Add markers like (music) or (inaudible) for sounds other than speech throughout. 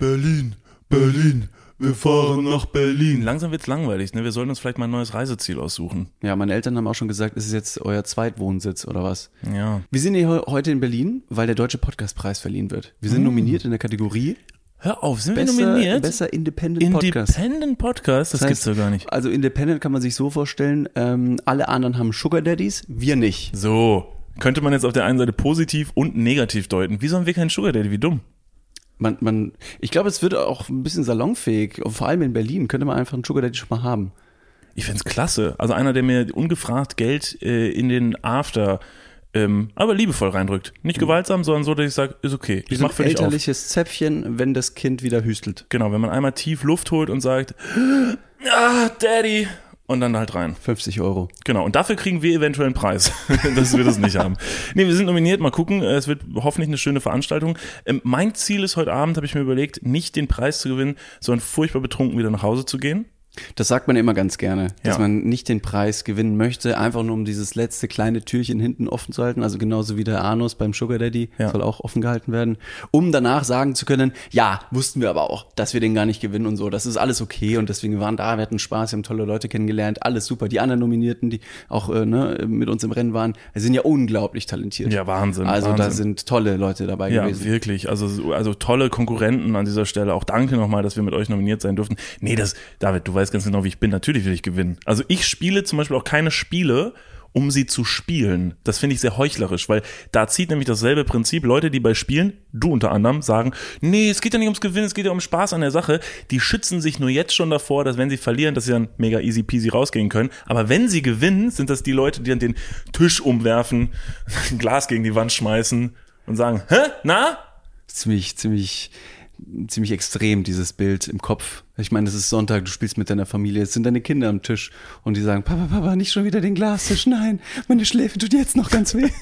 Berlin, Berlin, wir fahren nach Berlin. Langsam wird's langweilig, ne? Wir sollten uns vielleicht mal ein neues Reiseziel aussuchen. Ja, meine Eltern haben auch schon gesagt, es ist jetzt euer Zweitwohnsitz oder was? Ja. Wir sind hier heute in Berlin, weil der Deutsche Podcastpreis verliehen wird. Wir sind nominiert in der Kategorie Hör auf, sind wir nominiert? besser Independent Podcast. Independent Podcast? Das, Das gibt's heißt, doch gar nicht. Also Independent kann man sich so vorstellen, ähm, alle anderen haben Sugar Daddies, wir nicht. So. Könnte man jetzt auf der einen Seite positiv und negativ deuten. Wieso haben wir keinen Sugar Daddy? Wie dumm. Man, man, ich glaube, es wird auch ein bisschen salonfähig, vor allem in Berlin, könnte man einfach einen Sugar Daddy schon mal haben. Ich find's klasse. Also einer, der mir ungefragt Geld äh, in den After, ähm, aber liebevoll reindrückt. Nicht gewaltsam, sondern so, dass ich sage, ist okay. Ich So mach ein für dich elterliches Zäpfchen, wenn das Kind wieder hüstelt. Genau, wenn man einmal tief Luft holt und sagt, ah, Daddy, und dann halt rein. 50 Euro. Genau, und dafür kriegen wir eventuell einen Preis, (laughs) dass wir das nicht haben. Nee, wir sind nominiert, mal gucken. Es wird hoffentlich eine schöne Veranstaltung. Ähm, mein Ziel ist heute Abend, habe ich mir überlegt, nicht den Preis zu gewinnen, sondern furchtbar betrunken wieder nach Hause zu gehen. Das sagt man immer ganz gerne, dass Ja. man nicht den Preis gewinnen möchte, einfach nur um dieses letzte kleine Türchen hinten offen zu halten, also genauso wie der Anus beim Sugar Daddy Ja. soll auch offen gehalten werden, um danach sagen zu können, ja, wussten wir aber auch, dass wir den gar nicht gewinnen und so, das ist alles okay und deswegen waren da, wir hatten Spaß, wir haben tolle Leute kennengelernt, alles super. Die anderen Nominierten, die auch äh, ne, mit uns im Rennen waren, sind ja unglaublich talentiert. Ja, Wahnsinn, Also da Wahnsinn. sind tolle Leute dabei Ja, gewesen. wirklich. Also, so- also tolle Konkurrenten an dieser Stelle. Auch danke nochmal, dass wir mit euch nominiert sein durften. Nee, das, David, du weißt ganz genau, wie ich bin. Natürlich will ich gewinnen. Also ich spiele zum Beispiel auch keine Spiele, um sie zu spielen. Das finde ich sehr heuchlerisch, weil da zieht nämlich dasselbe Prinzip. Leute, die bei Spielen, du unter anderem, sagen, nee, es geht ja nicht ums Gewinnen, es geht ja um Spaß an der Sache. Die schützen sich nur jetzt schon davor, dass wenn sie verlieren, dass sie dann mega easy peasy rausgehen können. Aber wenn sie gewinnen, sind das die Leute, die dann den Tisch umwerfen, (laughs) ein Glas gegen die Wand schmeißen und sagen, hä, na? ziemlich, ziemlich, ziemlich extrem, dieses Bild im Kopf. Ich meine, es ist Sonntag, du spielst mit deiner Familie, es sind deine Kinder am Tisch und die sagen, Papa, Papa, nicht schon wieder den Glastisch, nein, meine Schläfe tut jetzt noch ganz weh. (laughs)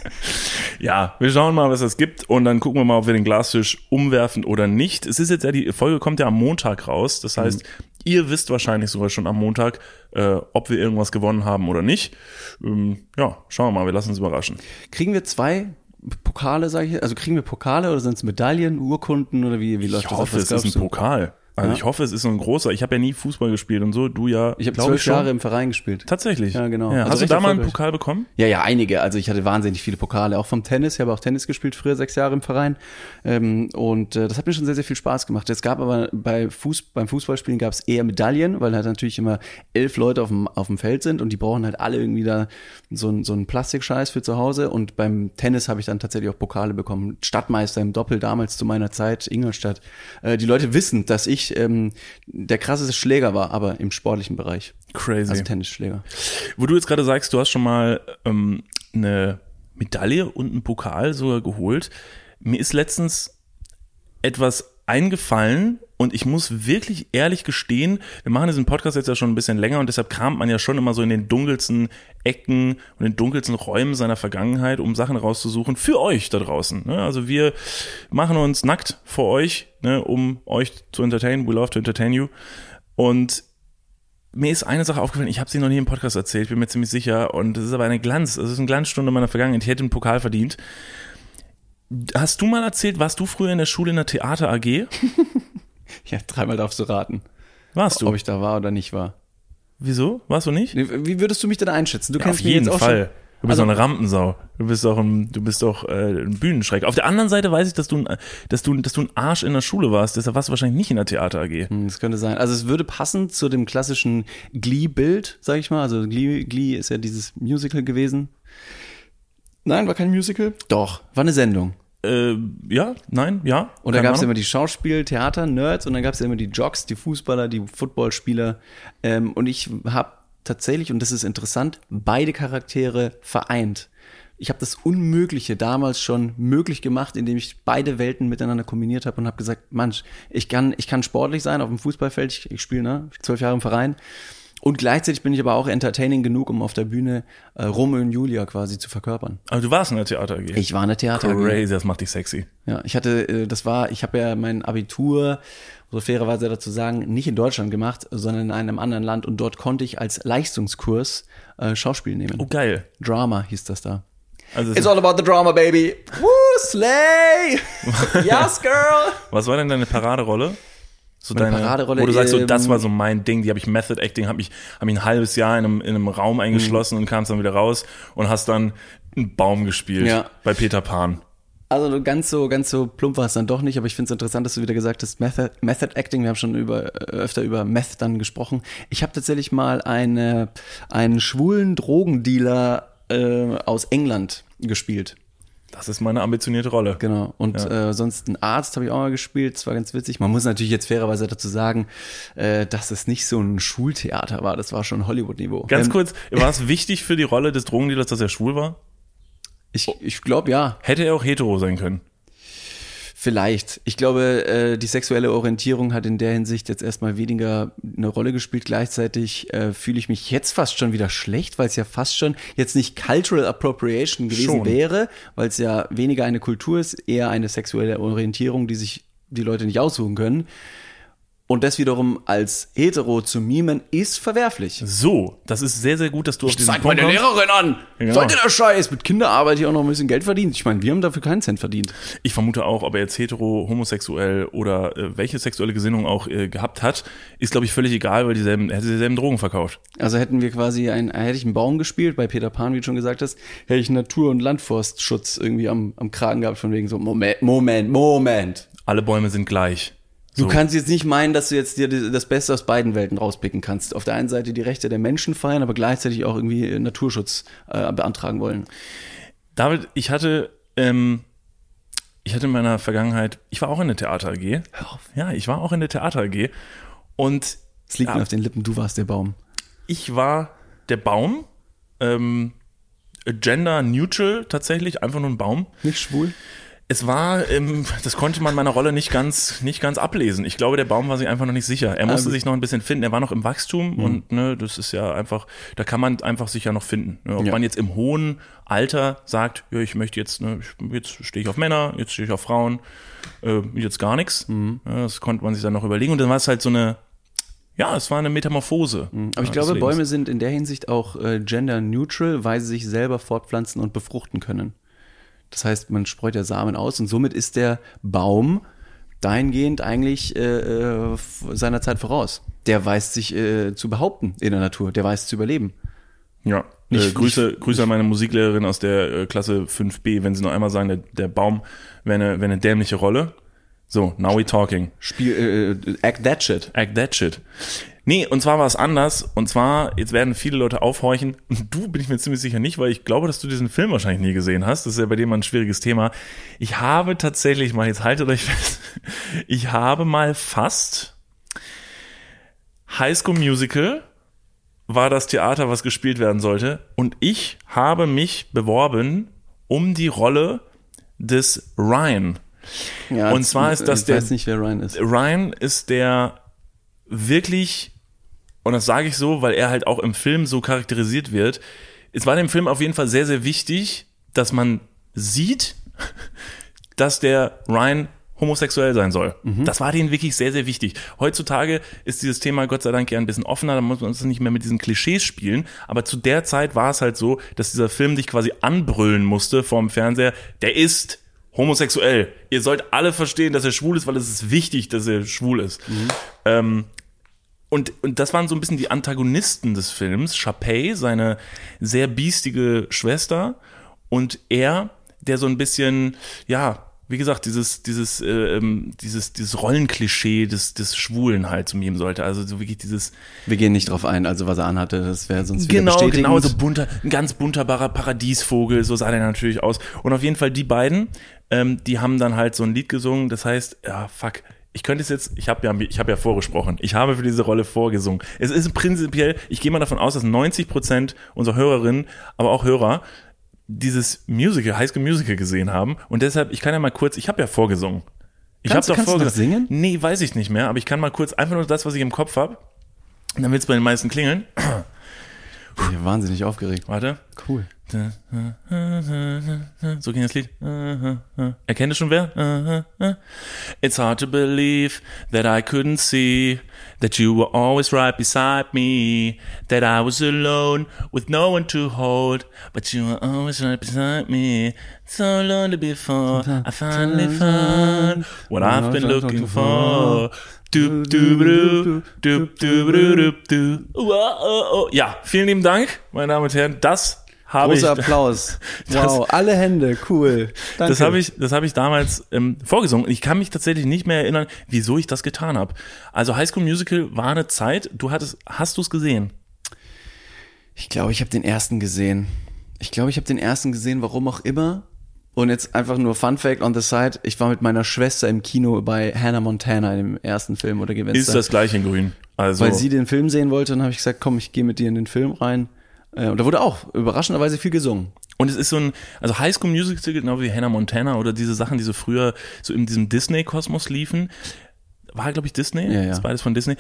Ja, wir schauen mal, was es gibt und dann gucken wir mal, ob wir den Glastisch umwerfen oder nicht. Es ist jetzt ja, die Folge kommt ja am Montag raus. Das heißt, ihr wisst wahrscheinlich sogar schon am Montag, äh, ob wir irgendwas gewonnen haben oder nicht. Ähm, ja, schauen wir mal, wir lassen uns überraschen. Kriegen wir zwei Pokale, sage ich, also kriegen wir Pokale oder sind es Medaillen, Urkunden oder wie, wie läuft Ich das? hoffe, es ist ein? Pokal. Also Ja. ich hoffe, es ist so ein großer. Ich habe ja nie Fußball gespielt und so. Du ja, Ich habe zwölf schon. Jahre im Verein gespielt. Tatsächlich. Ja, genau. Ja. Also Hast du da mal einen. Pokal bekommen? Ja, ja, einige. Also ich hatte wahnsinnig viele Pokale, auch vom Tennis. Ich habe auch Tennis gespielt, früher sechs Jahre im Verein. Ähm, und äh, das hat mir schon sehr, sehr viel Spaß gemacht. Es gab aber bei Fuß, beim Fußballspielen gab es eher Medaillen, weil halt natürlich immer elf Leute auf dem, auf dem Feld sind und die brauchen halt alle irgendwie da so, so einen Plastikscheiß für zu Hause. Und beim Tennis habe ich dann tatsächlich auch Pokale bekommen. Stadtmeister im Doppel damals zu meiner Zeit, Ingolstadt. Äh, die Leute wissen, dass ich ähm, der krasseste Schläger war, aber im sportlichen Bereich. Crazy. Also Tennisschläger. Wo du jetzt gerade sagst, du hast schon mal ähm, eine Medaille und einen Pokal sogar geholt. Mir ist letztens etwas eingefallen und ich muss wirklich ehrlich gestehen, wir machen diesen Podcast jetzt ja schon ein bisschen länger und deshalb kramt man ja schon immer so in den dunkelsten Ecken und den dunkelsten Räumen seiner Vergangenheit, um Sachen rauszusuchen für euch da draußen. Ne? Also wir machen uns nackt vor euch, ne, um euch zu entertainen. We love to entertain you. Und mir ist eine Sache aufgefallen, ich habe sie noch nie im Podcast erzählt, bin mir ziemlich sicher. Und das ist aber eine Glanz, das ist eine Glanzstunde meiner Vergangenheit. Ich hätte einen Pokal verdient. Hast du mal erzählt, warst du früher in der Schule in der Theater AG? (laughs) Ja, dreimal darfst du raten. Warst du? ob ich da war oder nicht war. Wieso? Warst du nicht? Wie würdest du mich denn einschätzen? Du Ja, kennst auf jeden Fall. Du bist Also- doch eine Rampensau. Du bist doch ein, du bist doch äh, ein Bühnenschreck. Auf der anderen Seite weiß ich, dass du, ein, dass du, dass du ein Arsch in der Schule warst. Deshalb warst du wahrscheinlich nicht in der Theater AG. Hm, Das könnte sein. Also es würde passen zu dem klassischen Glee-Bild, sag ich mal. Also Glee, Glee ist ja dieses Musical gewesen. Nein, war kein Musical? Doch, war eine Sendung. Äh, ja, nein, ja. Und da gab es immer die Schauspiel-, Theater-Nerds und dann gab es immer die Jocks, die Fußballer, die Footballspieler. Ähm, und ich habe tatsächlich, und das ist interessant, beide Charaktere vereint. Ich habe das Unmögliche damals schon möglich gemacht, indem ich beide Welten miteinander kombiniert habe und habe gesagt, Mensch, ich kann, ich kann sportlich sein auf dem Fußballfeld, ich, ich spiele ne, zwölf Jahre im Verein. Und gleichzeitig bin ich aber auch entertaining genug, um auf der Bühne äh, Romeo und Julia quasi zu verkörpern. Aber du warst in der Theater AG. Ich war eine Theater. Crazy, das macht dich sexy. Ja, ich hatte, äh, das war, ich habe ja mein Abitur, so fairerweise dazu sagen, nicht in Deutschland gemacht, sondern in einem anderen Land und dort konnte ich als Leistungskurs äh, Schauspiel nehmen. Oh, geil. Drama hieß das da. Also, It's all about the drama, baby. Woo, slay! (laughs) yes, girl! was war denn deine Paraderolle? So Meine deine Paraderolle, wo du sagst, so, das war so mein Ding, die habe ich Method Acting, habe ich, hab mich ein halbes Jahr in einem, in einem Raum eingeschlossen und kamst dann wieder raus und hast dann einen Baum gespielt Ja. bei Peter Pan. Also ganz so, ganz so plump war es dann doch nicht, aber ich finde es interessant, dass du wieder gesagt hast, Method, Method Acting, wir haben schon über, äh, öfter über Meth dann gesprochen. Ich habe tatsächlich mal eine, einen schwulen Drogendealer äh, aus England gespielt. Das ist meine ambitionierte Rolle. Genau. Und äh, sonst einen Arzt habe ich auch mal gespielt. Das war ganz witzig. Man muss natürlich jetzt fairerweise dazu sagen, äh, dass es nicht so ein Schultheater war. Das war schon Hollywood-Niveau. Ganz Ähm, kurz, war es (laughs) wichtig für die Rolle des Drogendealers, dass er schwul war? Ich, ich glaube ja. Hätte er auch hetero sein können? Vielleicht. Ich glaube, äh, die sexuelle Orientierung hat in der Hinsicht jetzt erstmal weniger eine Rolle gespielt. Gleichzeitig äh, fühle ich mich jetzt fast schon wieder schlecht, weil es ja fast schon jetzt nicht Cultural Appropriation gewesen Schon. wäre, weil es ja weniger eine Kultur ist, eher eine sexuelle Orientierung, die sich die Leute nicht aussuchen können. Und das wiederum als hetero zu mimen, ist verwerflich. So, das ist sehr, sehr gut, dass du auf diesen Zeig meine kommst. Lehrerin an! Genau. Sollte der Scheiß mit Kinderarbeit hier auch noch ein bisschen Geld verdient? Ich meine, wir haben dafür keinen Cent verdient. Ich vermute auch, ob er jetzt hetero, homosexuell oder äh, welche sexuelle Gesinnung auch äh, gehabt hat, ist, glaube ich, völlig egal, weil dieselben, er hätte dieselben Drogen verkauft. Also hätten wir quasi ein, hätte ich einen Baum gespielt, bei Peter Pan, wie du schon gesagt hast, hätte ich Natur- und Landforstschutz irgendwie am, am Kragen gehabt, von wegen so, Moment, Moment, Moment. Alle Bäume sind gleich. Du So. kannst jetzt nicht meinen, dass du jetzt dir das Beste aus beiden Welten rauspicken kannst. Auf der einen Seite die Rechte der Menschen feiern, aber gleichzeitig auch irgendwie äh, Naturschutz äh, beantragen wollen. David, ich hatte, ähm, ich hatte in meiner Vergangenheit, ich war auch in der Theater AG. Hör auf. Ja, ich war auch in der Theater AG. Und Es liegt Ja. mir auf den Lippen, du warst der Baum. ich war der Baum, ähm, gender neutral tatsächlich, einfach nur ein Baum. Nicht schwul? Es war, ähm, das konnte man meiner Rolle nicht ganz, nicht ganz ablesen. Ich glaube, der Baum war sich einfach noch nicht sicher. Er musste gut. sich noch ein bisschen finden. Er war noch im Wachstum und ne, das ist ja einfach, da kann man einfach sich ja noch finden. Ne? Ob Ja. man jetzt im hohen Alter sagt, ja, ich möchte jetzt, ne, jetzt stehe ich auf Männer, jetzt stehe ich auf Frauen, äh, jetzt gar nichts. Ja, das konnte man sich dann noch überlegen. Und dann war es halt so eine, ja, es war eine Metamorphose. Aber ich glaube, Lebens. Bäume sind in der Hinsicht auch äh, gender neutral, weil sie sich selber fortpflanzen und befruchten können. Das heißt, man streut ja Samen aus und somit ist der Baum dahingehend eigentlich äh, äh, seiner Zeit voraus. Der weiß sich äh, zu behaupten in der Natur, der weiß zu überleben. Ja, Nicht- äh, Grüße, nicht- Grüße an meine Musiklehrerin aus der äh, Klasse 5b, wenn sie noch einmal sagen, der, der Baum wäre eine, wäre eine dämliche Rolle. So, now we talking. Spiel, äh, act that shit. Act that shit. Nee, und zwar war es anders. Und zwar, jetzt werden viele Leute aufhorchen. Und du bin ich mir ziemlich sicher nicht, weil ich glaube, dass du diesen Film wahrscheinlich nie gesehen hast. Das ist ja bei dir mal ein schwieriges Thema. Ich habe tatsächlich mal, jetzt haltet euch fest, (laughs) ich habe mal fast High School Musical war das Theater, was gespielt werden sollte. Und ich habe mich beworben um die Rolle des Ryan. Ja, Und zwar ist das ich der- weiß nicht, wer Ryan ist. Ryan ist der wirklich, und das sage ich so, weil er halt auch im Film so charakterisiert wird. Es war dem Film auf jeden Fall sehr, sehr wichtig, dass man sieht, (laughs) dass der Ryan homosexuell sein soll. Das war denen wirklich sehr, sehr wichtig. Heutzutage ist dieses Thema Gott sei Dank ja ein bisschen offener, da muss man uns nicht mehr mit diesen Klischees spielen. Aber zu der Zeit war es halt so, dass dieser Film dich quasi anbrüllen musste vorm Fernseher, der ist homosexuell. Ihr sollt alle verstehen, dass er schwul ist, weil es ist wichtig, dass er schwul ist. Ähm, und, und das waren so ein bisschen die Antagonisten des Films. Chapey, seine sehr biestige Schwester, und er, der so ein bisschen, ja, wie gesagt, dieses, dieses, äh, ähm, dieses, dieses Rollenklischee des, des Schwulen halt zu ihm sollte. Also so wirklich dieses, Wir gehen nicht drauf ein, also was er anhatte, das wäre sonst wieder Genau, genau, so bunter, ein ganz bunter Bar- Paradiesvogel, so sah der natürlich aus. Und auf jeden Fall die beiden, ähm, die haben dann halt so ein Lied gesungen, das heißt, ja, fuck, ich könnte es jetzt, ich habe ja, ich habe ja vorgesprochen, ich habe für diese Rolle vorgesungen. Es ist prinzipiell, ich gehe mal davon aus, dass 90 Prozent unserer Hörerinnen, aber auch Hörer, dieses Musical, High School Musical gesehen haben. Und deshalb, ich kann ja mal kurz, ich habe ja vorgesungen. Ich habe kannst du das singen? Nee, weiß ich nicht mehr, aber ich kann mal kurz einfach nur das, was ich im Kopf habe. Dann wird es bei den meisten klingeln. Ich bin wahnsinnig aufgeregt. Warte. Cool. So ging das Lied. Erkennt es schon wer? It's hard to believe that I couldn't see that you were always right beside me, that I was alone with no one to hold, but you were always right beside me. So lonely before I finally found what I've been looking for. Du, du, du, du, du, du, du. Ja, vielen lieben Dank, meine Damen und Herren. Das habe ich. Großer Applaus. (laughs) Wow, alle Hände, cool. Danke. Das habe ich, das habe ich damals ähm, vorgesungen. Ich kann mich tatsächlich nicht mehr erinnern, wieso ich das getan habe. Also High School Musical war eine Zeit. Du hattest, hast du es gesehen? Ich glaube, ich habe den ersten gesehen. Ich glaube, ich habe den ersten gesehen, warum auch immer. Und jetzt einfach nur Fun Fact on the side. Ich war mit meiner Schwester im Kino bei Hannah Montana im ersten Film oder gewinnt Ist das gleich in Grün? Also Weil sie den Film sehen wollte, dann habe ich gesagt, komm, ich gehe mit dir in den Film rein. Äh, Und da wurde auch überraschenderweise viel gesungen. Und es ist so ein, also High School Musical, genau wie Hannah Montana oder diese Sachen, die so früher so in diesem Disney-Kosmos liefen. War, glaube ich, Disney? Ja, ja. Das beides von Disney.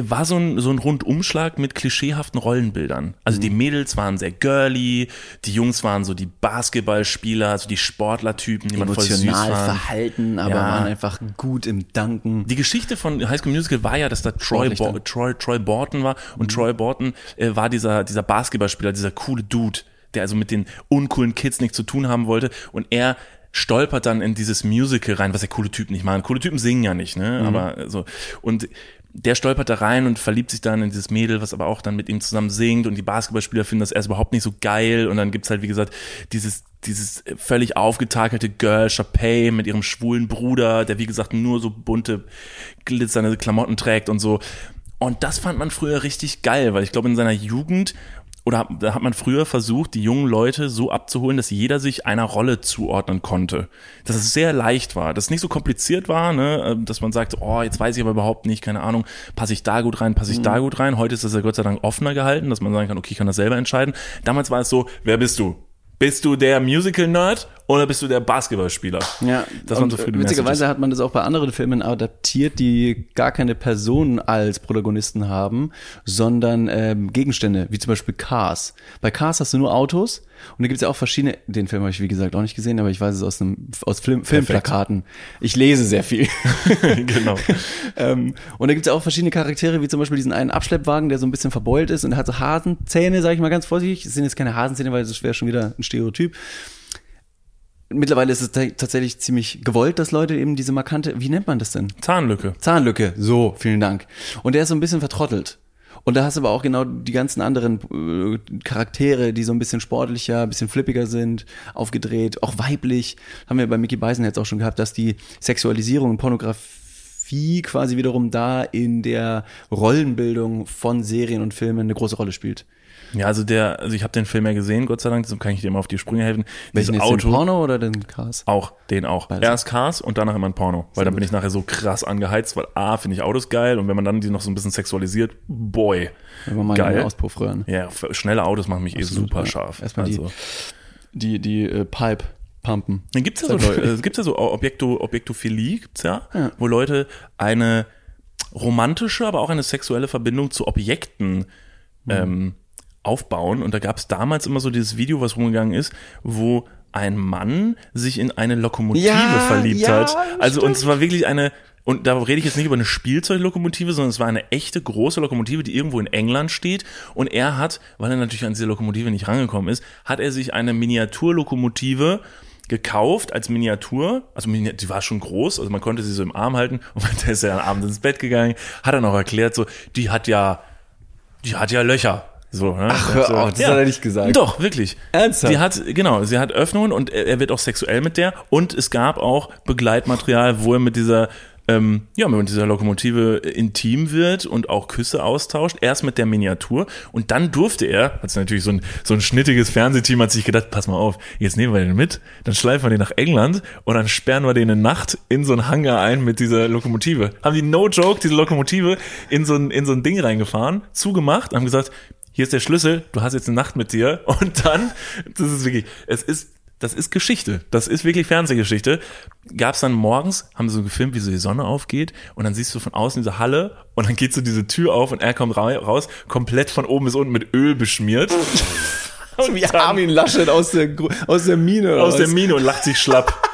War so ein, so ein Rundumschlag mit klischeehaften Rollenbildern. Also Mhm. die Mädels waren sehr girly, die Jungs waren so die Basketballspieler, also die Sportlertypen, die man voll süß Emotional fand. verhalten, aber Ja. waren einfach gut im Danken. Die Geschichte von High School Musical war ja, dass da Troy, Bo. Troy, Troy Borton war und Troy Borton äh, war dieser, dieser Basketballspieler, dieser coole Dude, der also mit den uncoolen Kids nichts zu tun haben wollte und er stolpert dann in dieses Musical rein, was ja coole Typen nicht machen. Coole Typen singen ja nicht, ne? Aber so und der stolpert da rein und verliebt sich dann in dieses Mädel, was aber auch dann mit ihm zusammen singt und die Basketballspieler finden das erst überhaupt nicht so geil und dann gibt's halt, wie gesagt, dieses, dieses völlig aufgetakelte Girl, Chapey mit ihrem schwulen Bruder, der wie gesagt nur so bunte, glitzernde Klamotten trägt und so. Und das fand man früher richtig geil, weil ich glaube in seiner Jugend oder da hat man früher versucht, die jungen Leute so abzuholen, dass jeder sich einer Rolle zuordnen konnte. Dass es sehr leicht war, dass es nicht so kompliziert war, ne? dass man sagt, oh, jetzt weiß ich aber überhaupt nicht, keine Ahnung, passe ich da gut rein, passe ich da gut rein. Heute ist das ja Gott sei Dank offener gehalten, dass man sagen kann, okay, ich kann das selber entscheiden. Damals war es so, wer bist du? Bist du der Musical-Nerd oder bist du der Basketballspieler? Ja, das waren so viele witzigerweise Messages. hat man das auch bei anderen Filmen adaptiert, die gar keine Personen als Protagonisten haben, sondern ähm, Gegenstände, wie zum Beispiel Cars. Bei Cars hast du nur Autos und da gibt es ja auch verschiedene, den Film habe ich wie gesagt auch nicht gesehen, aber ich weiß es aus, einem, aus Film, Filmplakaten. Ich lese sehr viel. (laughs) (laughs) genau. ähm, und da gibt es ja auch verschiedene Charaktere, wie zum Beispiel diesen einen Abschleppwagen, der so ein bisschen verbeult ist und hat so Hasenzähne, sage ich mal ganz vorsichtig. Es sind jetzt keine Hasenzähne, weil das wäre schon wieder ein Stereotyp. Mittlerweile ist es ta- tatsächlich ziemlich gewollt, dass Leute eben diese markante, wie nennt man das denn? Zahnlücke. Zahnlücke. So, vielen Dank. Und der ist so ein bisschen vertrottelt. Und da hast du aber auch genau die ganzen anderen äh, Charaktere, die so ein bisschen sportlicher, ein bisschen flippiger sind, aufgedreht, auch weiblich. Haben wir bei Mickey Beisen jetzt auch schon gehabt, dass die Sexualisierung und Pornografie quasi wiederum da in der Rollenbildung von Serien und Filmen eine große Rolle spielt. Ja, also der, also ich habe den Film ja gesehen, Gott sei Dank, deshalb kann ich dir immer auf die Sprünge helfen. Welchen Dieses jetzt, den Porno oder den Cars? Auch, den auch. Beides. Erst Cars und danach immer ein Porno. Weil dann bin ich nachher so krass angeheizt, weil A, finde ich Autos geil und wenn man dann die noch so ein bisschen sexualisiert, boy. Wenn wir mal Geil. einen Auspuff rühren. Ja, schnelle Autos machen mich eh Absolut, super ja. scharf. Erstmal die- also. Die, die äh, Pipe pumpen. Dann gibt's ja so, mal. äh, gibt's ja so Objekto, Objektophilie, gibt's ja, Ja. wo Leute eine romantische, aber auch eine sexuelle Verbindung zu Objekten Mhm. ähm, aufbauen. Und da gab's damals immer so dieses Video, was rumgegangen ist, wo ein Mann sich in eine Lokomotive Ja, verliebt ja, hat. Also und es war wirklich eine und da rede ich jetzt nicht über eine Spielzeuglokomotive, sondern es war eine echte große Lokomotive, die irgendwo in England steht. Und er hat, weil er natürlich an diese Lokomotive nicht rangekommen ist, hat er sich eine Miniaturlokomotive gekauft als Miniatur, also die war schon groß, also man konnte sie so im Arm halten (laughs) und der ist ja dann abends ins Bett gegangen, hat dann auch erklärt, so, die hat ja, die hat ja Löcher. So, ne? Ach, hör auf, das hat er nicht gesagt. Doch, wirklich. Ernsthaft? Die hat, genau, sie hat Öffnungen und er, er wird auch sexuell mit der und es gab auch Begleitmaterial, wo er mit dieser ähm, ja, mit dieser Lokomotive intim wird und auch Küsse austauscht. Erst mit der Miniatur und dann durfte er, hat natürlich so ein, so ein schnittiges Fernsehteam hat sich gedacht, pass mal auf, jetzt nehmen wir den mit, dann schleifen wir den nach England und dann sperren wir den eine Nacht in so einen Hangar ein mit dieser Lokomotive. Haben die no joke diese Lokomotive in so ein, in so ein Ding reingefahren, zugemacht, haben gesagt, hier ist der Schlüssel, du hast jetzt eine Nacht mit dir (laughs) und dann, das ist wirklich, es ist das ist Geschichte. Das ist wirklich Fernsehgeschichte. Gab's dann morgens, haben sie so gefilmt, wie so die Sonne aufgeht und dann siehst du von außen diese Halle und dann geht so diese Tür auf und er kommt ra- raus, komplett von oben bis unten mit Öl beschmiert. (laughs) Wie Armin Laschet aus der, aus der Mine. aus der raus. Mine und lacht sich schlapp. (laughs)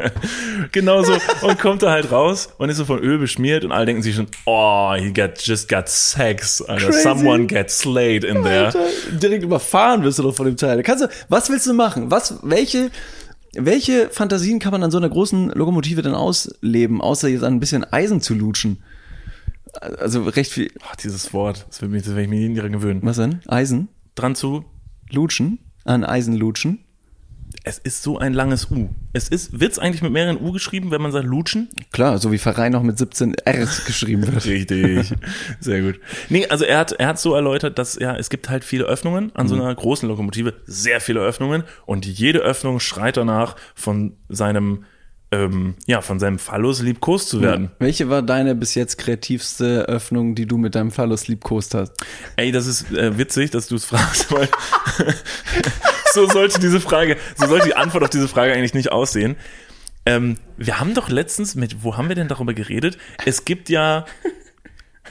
(laughs) genau so. Und kommt da halt raus und ist so von Öl beschmiert und alle denken sich schon, oh, he got, just got sex. Alter. Crazy. Someone get slayed in there. Alter, direkt überfahren wirst du doch von dem Teil. Kannst du, was willst du machen? Was, welche, welche Fantasien kann man an so einer großen Lokomotive denn ausleben, außer jetzt an ein bisschen Eisen zu lutschen? Also recht viel. Ach, dieses Wort, das will mich, das will ich mir nie dran gewöhnen. Was denn? Eisen? Dran zu, Lutschen? An Eisen lutschen? Es ist so ein langes U. Es ist, wird's eigentlich mit mehreren U geschrieben, wenn man sagt Lutschen? Klar, so wie Verein noch mit 17 R geschrieben wird. Richtig. (laughs) Sehr gut. Nee, also er hat, er hat so erläutert, dass ja, es gibt halt viele Öffnungen an so einer großen Lokomotive, sehr viele Öffnungen und jede Öffnung schreit danach von seinem, ähm, ja, von seinem Phallus liebkost zu werden. Welche war deine bis jetzt kreativste Öffnung, die du mit deinem Phallus liebkost hast? Ey, das ist äh, witzig, dass du es fragst, weil (laughs) (laughs) so sollte diese Frage, so sollte die Antwort auf diese Frage eigentlich nicht aussehen. Ähm, wir haben doch letztens mit, wo haben wir denn darüber geredet? Es gibt ja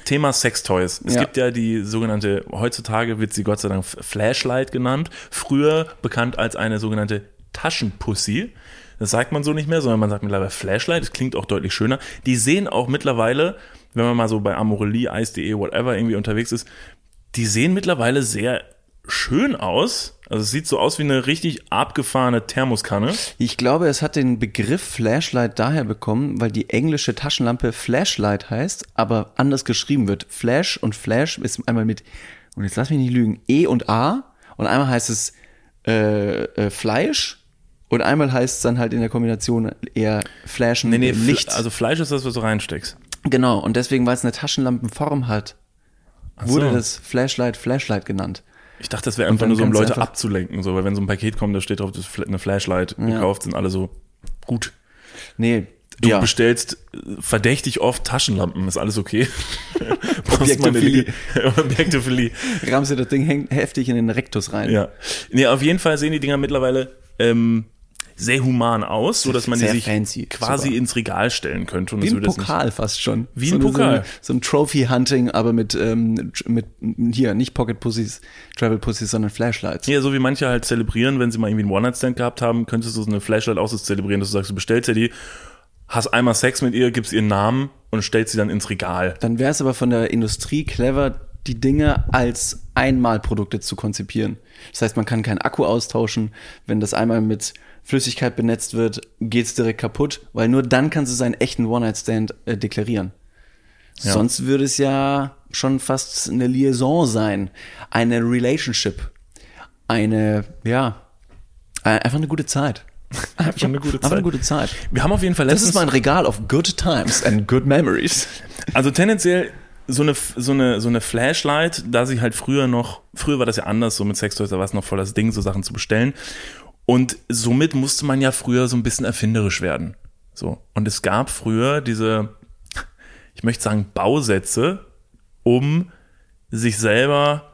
Thema Sextoys. Es Ja. gibt ja die sogenannte, heutzutage wird sie Gott sei Dank Flashlight genannt, früher bekannt als eine sogenannte Taschenpussy. Das sagt man so nicht mehr, sondern man sagt mittlerweile Flashlight. Das klingt auch deutlich schöner. Die sehen auch mittlerweile, wenn man mal so bei Amorelie, Eis.de, whatever irgendwie unterwegs ist, die sehen mittlerweile sehr schön aus. Also es sieht so aus wie eine richtig abgefahrene Thermoskanne. Ich glaube, es hat den Begriff Flashlight daher bekommen, weil die englische Taschenlampe Flashlight heißt, aber anders geschrieben wird. Flash und Flash ist einmal mit, und jetzt lass mich nicht lügen, E und A und einmal heißt es äh, äh, Fleisch und einmal heißt es dann halt in der Kombination eher Flashen Nee, nee, Licht. Licht. Also Fleisch ist das, was du reinsteckst. genau, und deswegen, weil es eine Taschenlampenform hat, wurde so. das Flashlight Flashlight genannt. Ich dachte, das wäre einfach nur so, um Leute abzulenken. So, weil wenn so ein Paket kommt, da steht drauf, das ist eine Flashlight gekauft, sind alle so, gut. Nee, Du ja. bestellst äh, verdächtig oft Taschenlampen, ist alles okay? Objektophilie. Objektophilie. rammst du das Ding hängt heftig in den Rektus rein. Ja. Nee, auf jeden Fall sehen die Dinger mittlerweile ähm, sehr human aus, so dass man die Sehr sich fancy, quasi super. ins Regal stellen könnte. Und Wie ein jetzt nicht- Pokal fast schon. Wie so ein Pokal. So ein, so ein Trophy-Hunting, aber mit, ähm, mit, hier, nicht Pocket-Pussys, Travel-Pussys, sondern Flashlights. Ja, so wie manche halt zelebrieren, wenn sie mal irgendwie einen One-Night-Stand gehabt haben, könntest du so eine Flashlight auch so zelebrieren, dass du sagst, du bestellst ja die, hast einmal Sex mit ihr, gibst ihren Namen und stellst sie dann ins Regal. Dann wäre es aber von der Industrie clever, die Dinge als Einmalprodukte zu konzipieren. Das heißt, man kann keinen Akku austauschen. Wenn das einmal mit Flüssigkeit benetzt wird, geht's direkt kaputt, weil nur dann kannst du seinen echten One-Night-Stand äh, deklarieren. Ja. Sonst würde es ja schon fast eine Liaison sein, eine Relationship, eine, ja, äh, einfach eine gute Zeit. (laughs) Einfach eine gute Einfach Zeit. eine gute Zeit. Wir haben auf jeden Fall Das letztens, ist mein Regal of good times and good memories. (laughs) also tendenziell so eine, so eine, so eine Flashlight, da sie halt früher noch, früher war das ja anders, so mit Sextoys, da war es noch voll das Ding, so Sachen zu bestellen. Und somit musste man ja früher so ein bisschen erfinderisch werden. So. Und es gab früher diese, ich möchte sagen, Bausätze, um sich selber,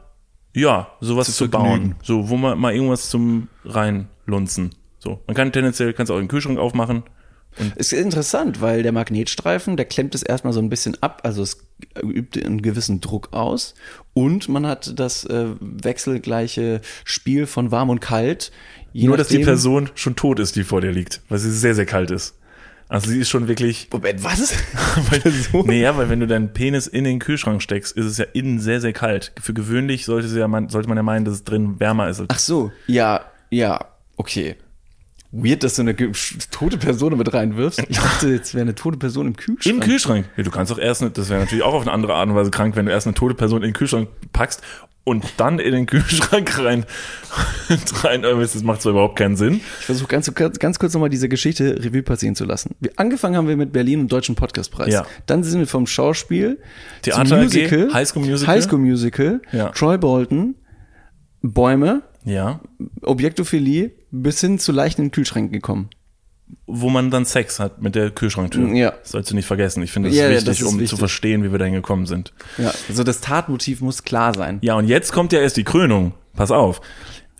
ja, sowas zu, bauen. vergnügen. So, wo man mal irgendwas zum reinlunzen. So. Man kann tendenziell, kannst auch den Kühlschrank aufmachen. Ist interessant, weil der Magnetstreifen, der klemmt es erstmal so ein bisschen ab, also es übt einen gewissen Druck aus und man hat das äh, wechselgleiche Spiel von warm und kalt. Nur, dass die Person schon tot ist, die vor dir liegt, weil sie sehr, sehr kalt ist. Also sie ist schon wirklich. Moment, was? (laughs) Weil, (laughs) nee, ja, weil wenn du deinen Penis in den Kühlschrank steckst, ist es ja innen sehr, sehr kalt. Für gewöhnlich sollte, sie ja man, sollte man ja meinen, dass es drin wärmer ist. Ach so, ja, ja, okay. Weird, dass du eine tote Person mit reinwirfst. Ich dachte, jetzt wäre eine tote Person im Kühlschrank. Im Kühlschrank. Ja, du kannst doch erst, eine, das wäre natürlich auch auf eine andere Art und Weise krank, wenn du erst eine tote Person in den Kühlschrank packst und dann in den Kühlschrank rein, (laughs) rein das macht zwar überhaupt keinen Sinn. Ich versuche ganz, ganz kurz nochmal diese Geschichte Revue passieren zu lassen. Wir, angefangen haben wir mit Berlin und Deutschen Podcastpreis. Ja. Dann sind wir vom Schauspiel Theater zum AG, Musical, High School Musical. High School Musical Ja. Troy Bolton, Bäume, Ja. Objektophilie bis hin zu leichten in den Kühlschrank gekommen. Wo man dann Sex hat mit der Kühlschranktür. Ja. Das sollst du nicht vergessen. Ich finde, das Ja, wichtig, das um wichtig. zu verstehen, wie wir dahin gekommen sind. Ja, also das Tatmotiv muss klar sein. Ja, und jetzt kommt ja erst die Krönung. Pass auf.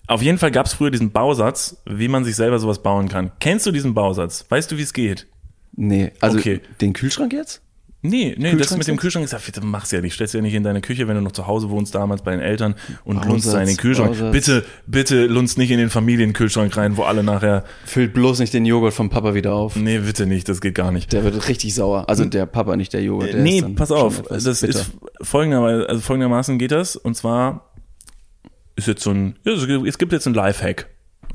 Auf jeden Fall gab es früher diesen Bausatz, wie man sich selber sowas bauen kann. Kennst du diesen Bausatz? Weißt du, wie es geht? Nee, also Okay. den Kühlschrank jetzt? Nee, nee, das mit dem? Kühlschrank ist ja, bitte mach's ja nicht. Stellst du ja nicht in deine Küche, wenn du noch zu Hause wohnst, damals bei den Eltern und lunst da in den Kühlschrank. Bausatz. Bitte, bitte lunst nicht in den Familienkühlschrank rein, wo alle nachher, Füllt bloß nicht den Joghurt vom Papa wieder auf. nee, bitte nicht, das geht gar nicht. Der wird richtig sauer. Also der Papa, nicht der Joghurt. Der nee, pass auf, das bitter. ist folgenderweise, also folgendermaßen geht das, und zwar ist jetzt so ein, ja, es gibt jetzt einen Lifehack.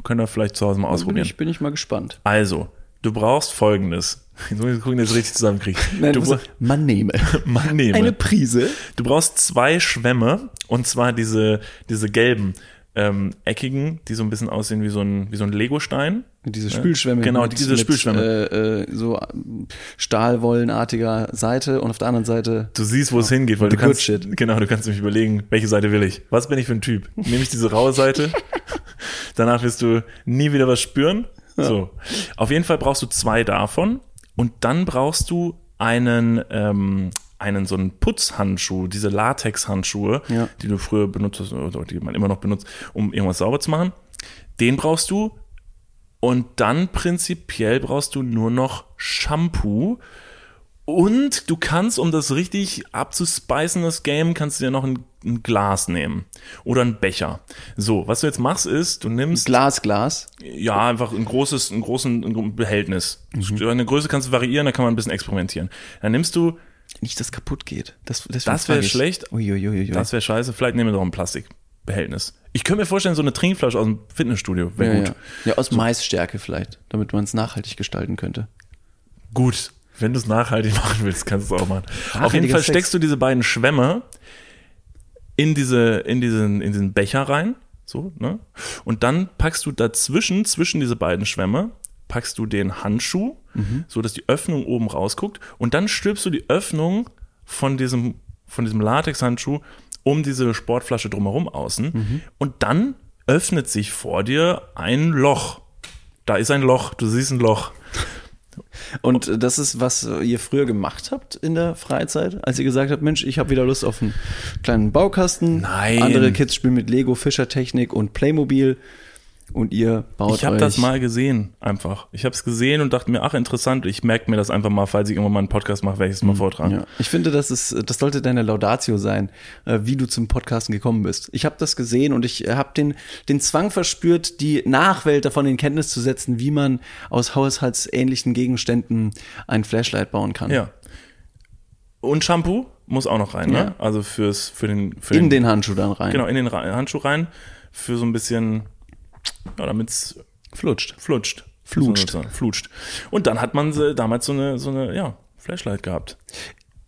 Könnt ihr vielleicht zu Hause mal bin ausprobieren. ich, bin ich mal gespannt. Also, du brauchst folgendes. (laughs) Jetzt muss ich gucken, dass ich das richtig zusammenkriege. Nein, Du, bra- man nehme. (laughs) man nehme. Eine Prise. Du brauchst zwei Schwämme und zwar diese, diese gelben, ähm, eckigen, die so ein bisschen aussehen wie so ein, wie so ein Legostein. Diese Spülschwämme. Genau, diese Spülschwämme. Äh, äh, so stahlwollenartiger Seite und auf der anderen Seite. Du siehst, wo es hingeht, weil du kannst, shit. genau, du kannst nämlich überlegen, welche Seite will ich? Was bin ich für ein Typ? Nehme ich diese raue Seite? (laughs) Danach wirst du nie wieder was spüren. So. Auf jeden Fall brauchst du zwei davon und dann brauchst du einen, ähm, einen so einen Putzhandschuh, diese Latex-Handschuhe, Ja. die du früher benutzt hast oder die man immer noch benutzt, um irgendwas sauber zu machen. Den brauchst du und dann prinzipiell brauchst du nur noch Shampoo. Und du kannst, um das richtig abzuspicen, das Game, kannst du dir noch ein, ein Glas nehmen. Oder einen Becher. So, was du jetzt machst, ist, du nimmst Glas, Glas. ja, einfach ein großes, ein großen ein gro- Behältnis. Mhm. Eine Größe kannst du variieren, da kann man ein bisschen experimentieren. Dann nimmst du, Nicht, dass kaputt geht. Das, Das wär frage ich. schlecht. Uiuiui. das wäre scheiße, vielleicht nehmen wir doch ein Plastikbehältnis. Ich könnte mir vorstellen, so eine Trinkflasche aus dem Fitnessstudio wäre ja, gut. ja. ja, aus Maisstärke vielleicht, damit man es nachhaltig gestalten könnte. Gut, wenn du es nachhaltig (laughs) machen willst, kannst du es auch machen. Auf jeden Fall Sex. steckst du diese beiden Schwämme in diese, in diesen, in diesen Becher rein, so, ne? Und dann packst du dazwischen, zwischen diese beiden Schwämme, packst du den Handschuh, so dass die Öffnung oben rausguckt, und dann stülpst du die Öffnung von diesem, von diesem Latexhandschuh um diese Sportflasche drumherum außen, und dann öffnet sich vor dir ein Loch. Da ist ein Loch, du siehst ein Loch. Und das ist, was ihr früher gemacht habt in der Freizeit, als ihr gesagt habt, Mensch, ich habe wieder Lust auf einen kleinen Baukasten. Nein. Andere Kids spielen mit Lego, Fischertechnik und Playmobil. Und ihr baut Ich habe das mal gesehen, einfach. Ich habe es gesehen und dachte mir, ach interessant, ich merke mir das einfach mal, falls ich irgendwann mal einen Podcast mache, werde ich es mal vortragen. Ja, ich finde, das ist, das sollte deine Laudatio sein, äh, wie du zum Podcasten gekommen bist. Ich habe das gesehen und ich habe den, den Zwang verspürt, die Nachwelt davon in Kenntnis zu setzen, wie man aus haushaltsähnlichen Gegenständen ein Flashlight bauen kann. Ja. Und Shampoo muss auch noch rein, Ja. ne? Also fürs, für den, für In den Handschuh dann rein. genau, in den Handschuh rein, für so ein bisschen, ja, damit's Flutscht. flutscht. Flutscht. So, Flutscht. Und dann hat man so, damals so eine, so eine, ja, Flashlight gehabt.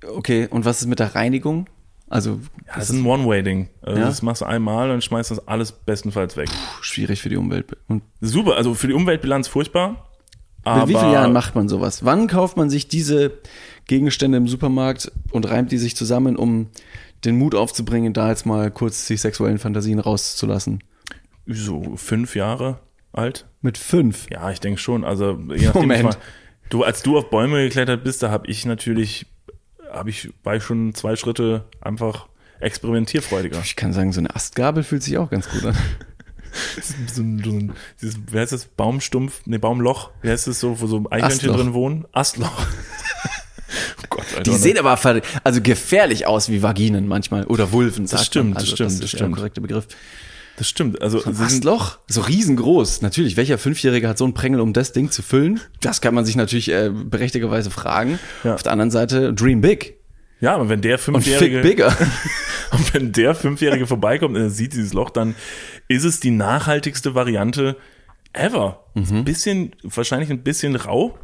Okay, und was ist mit der Reinigung? Also Ja, das ist ein One-Way-Ding. Also Ja? das machst du einmal und schmeißt das alles bestenfalls weg. schwierig für die Umwelt. Und Super, also für die Umweltbilanz furchtbar. Aber mit wie vielen Jahren macht man sowas? Wann kauft man sich diese Gegenstände im Supermarkt und reimt die sich zusammen, um den Mut aufzubringen, da jetzt mal kurz die sexuellen Fantasien rauszulassen? So fünf Jahre alt? Mit fünf. Ja, ich denke schon. Also je nachdem, Moment. war, du als du auf Bäume geklettert bist, da habe ich natürlich, habe ich war ich schon zwei Schritte einfach experimentierfreudiger. Ich kann sagen, so eine Astgabel fühlt sich auch ganz gut an. (laughs) so ein, so ein, dieses, wie heißt das? Baumstumpf, nee, Baumloch. Wie heißt das so, wo so Eichhörnchen drin wohnen? Astloch. oh (laughs) Gott, Alter. Die sehen aber also gefährlich aus wie Vaginen manchmal. Oder Vulven, sagt stimmt. Also das stimmt, das das ist der stimmt. korrekte Begriff. Das stimmt. Also sie sind, Astloch? So riesengroß. Natürlich, welcher Fünfjährige hat so einen Prängel, um das Ding zu füllen? Das kann man sich natürlich äh, berechtigerweise fragen. Ja. Auf der anderen Seite, dream big. ja, aber wenn der Und fünfjährige bigger. (laughs) Und wenn der Fünfjährige vorbeikommt und er sieht dieses Loch, dann ist es die nachhaltigste Variante ever. Mhm. Ein bisschen, wahrscheinlich ein bisschen rau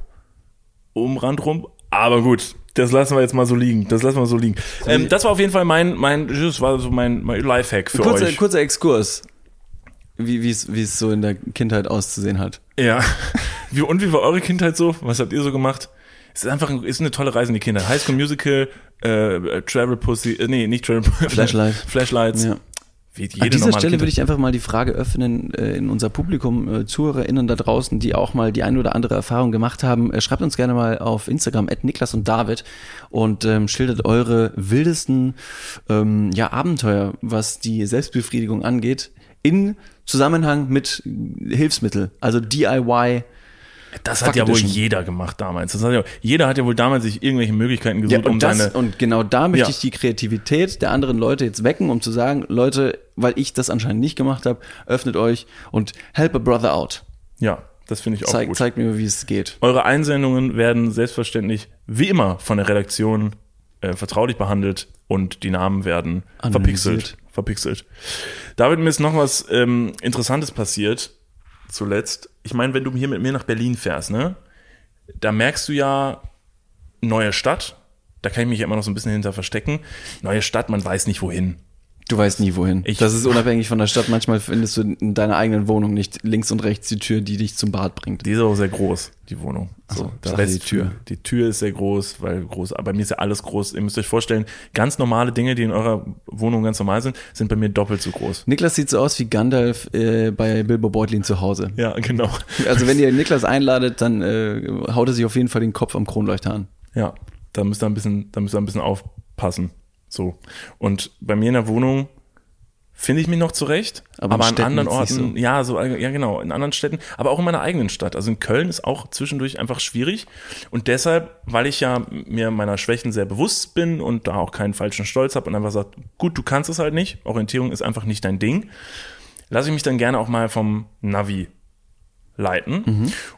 um Rand rum, aber gut. Das lassen wir jetzt mal so liegen. Das lassen wir so liegen. Ähm, das war auf jeden Fall mein, mein, das war so mein, mein Lifehack für kurzer, euch. kurzer Exkurs. Wie wie es wie es so in der Kindheit auszusehen hat. Ja. (laughs) Wie, und wie war eure Kindheit so? Was habt ihr so gemacht? Es ist einfach ein, ist eine tolle Reise in die Kindheit. High School Musical, äh, Travel Pussy, äh, nee, nicht Travel Flashlight. Flashlights. Ja. An dieser Stelle würde ich einfach mal die Frage öffnen äh, in unser Publikum, äh, ZuhörerInnen da draußen, die auch mal die ein oder andere Erfahrung gemacht haben. Äh, schreibt uns gerne mal auf Instagram at Niklas und David und ähm, schildert eure wildesten ähm, ja, Abenteuer, was die Selbstbefriedigung angeht, in Zusammenhang mit Hilfsmittel, also DIY. Das hat ja wohl jeder gemacht damals. Hat ja, jeder hat ja wohl damals sich irgendwelche Möglichkeiten gesucht, Ja, um und, das, seine. und genau da möchte Ja. ich die Kreativität der anderen Leute jetzt wecken, um zu sagen, Leute, weil ich das anscheinend nicht gemacht habe, öffnet euch und help a brother out. Ja, das finde ich auch Zeig, gut. zeigt mir, wie es geht. Eure Einsendungen werden selbstverständlich wie immer von der Redaktion äh, vertraulich behandelt und die Namen werden Anonymisiert. verpixelt. Verpixelt. David, mir ist noch was ähm, Interessantes passiert zuletzt. Ich meine, wenn du hier mit mir nach Berlin fährst, ne? da merkst du ja, neue Stadt, da kann ich mich immer noch so ein bisschen hinter verstecken. Neue Stadt, man weiß nicht wohin. Du weißt nie wohin. Ich- das ist unabhängig von der Stadt. Manchmal findest du in deiner eigenen Wohnung nicht links und rechts die Tür, die dich zum Bad bringt. Die ist auch sehr groß, die Wohnung. so, dachte, Rest, die Tür. Die Tür ist sehr groß, weil groß, aber bei mir ist ja alles groß. Ihr müsst euch vorstellen, ganz normale Dinge, die in eurer Wohnung ganz normal sind, sind bei mir doppelt so groß. Niklas sieht so aus wie Gandalf äh, bei Bilbo Beutlin zu Hause. Ja, genau. Also wenn ihr Niklas einladet, dann äh, haut er sich auf jeden Fall den Kopf am Kronleuchter an. Ja, da müsst ihr ein bisschen, da müsst ihr ein bisschen aufpassen. So. Und bei mir in der Wohnung finde ich mich noch zurecht, Aber aber, an Städten anderen Orten, ja, so, ja genau, in anderen Städten, aber auch in meiner eigenen Stadt. Also in Köln ist auch zwischendurch einfach schwierig und deshalb, weil ich ja mir meiner Schwächen sehr bewusst bin und da auch keinen falschen Stolz habe und einfach sagt, gut, du kannst es halt nicht, Orientierung ist einfach nicht dein Ding, lasse ich mich dann gerne auch mal vom Navi leiten.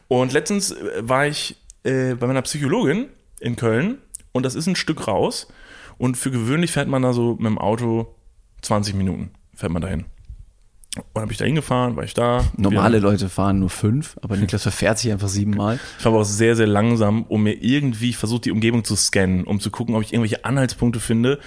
Und letztens äh, war ich äh, bei meiner Psychologin in Köln und das ist ein Stück raus und für gewöhnlich fährt man da so mit dem Auto 20 Minuten fährt man dahin. Und dann bin ich da hingefahren, war ich da. Normale Leute fahren nur fünf, aber Niklas verfährt sich einfach siebenmal. Ich war aber auch sehr, sehr langsam, um mir irgendwie versucht, die Umgebung zu scannen, um zu gucken, ob ich irgendwelche Anhaltspunkte finde.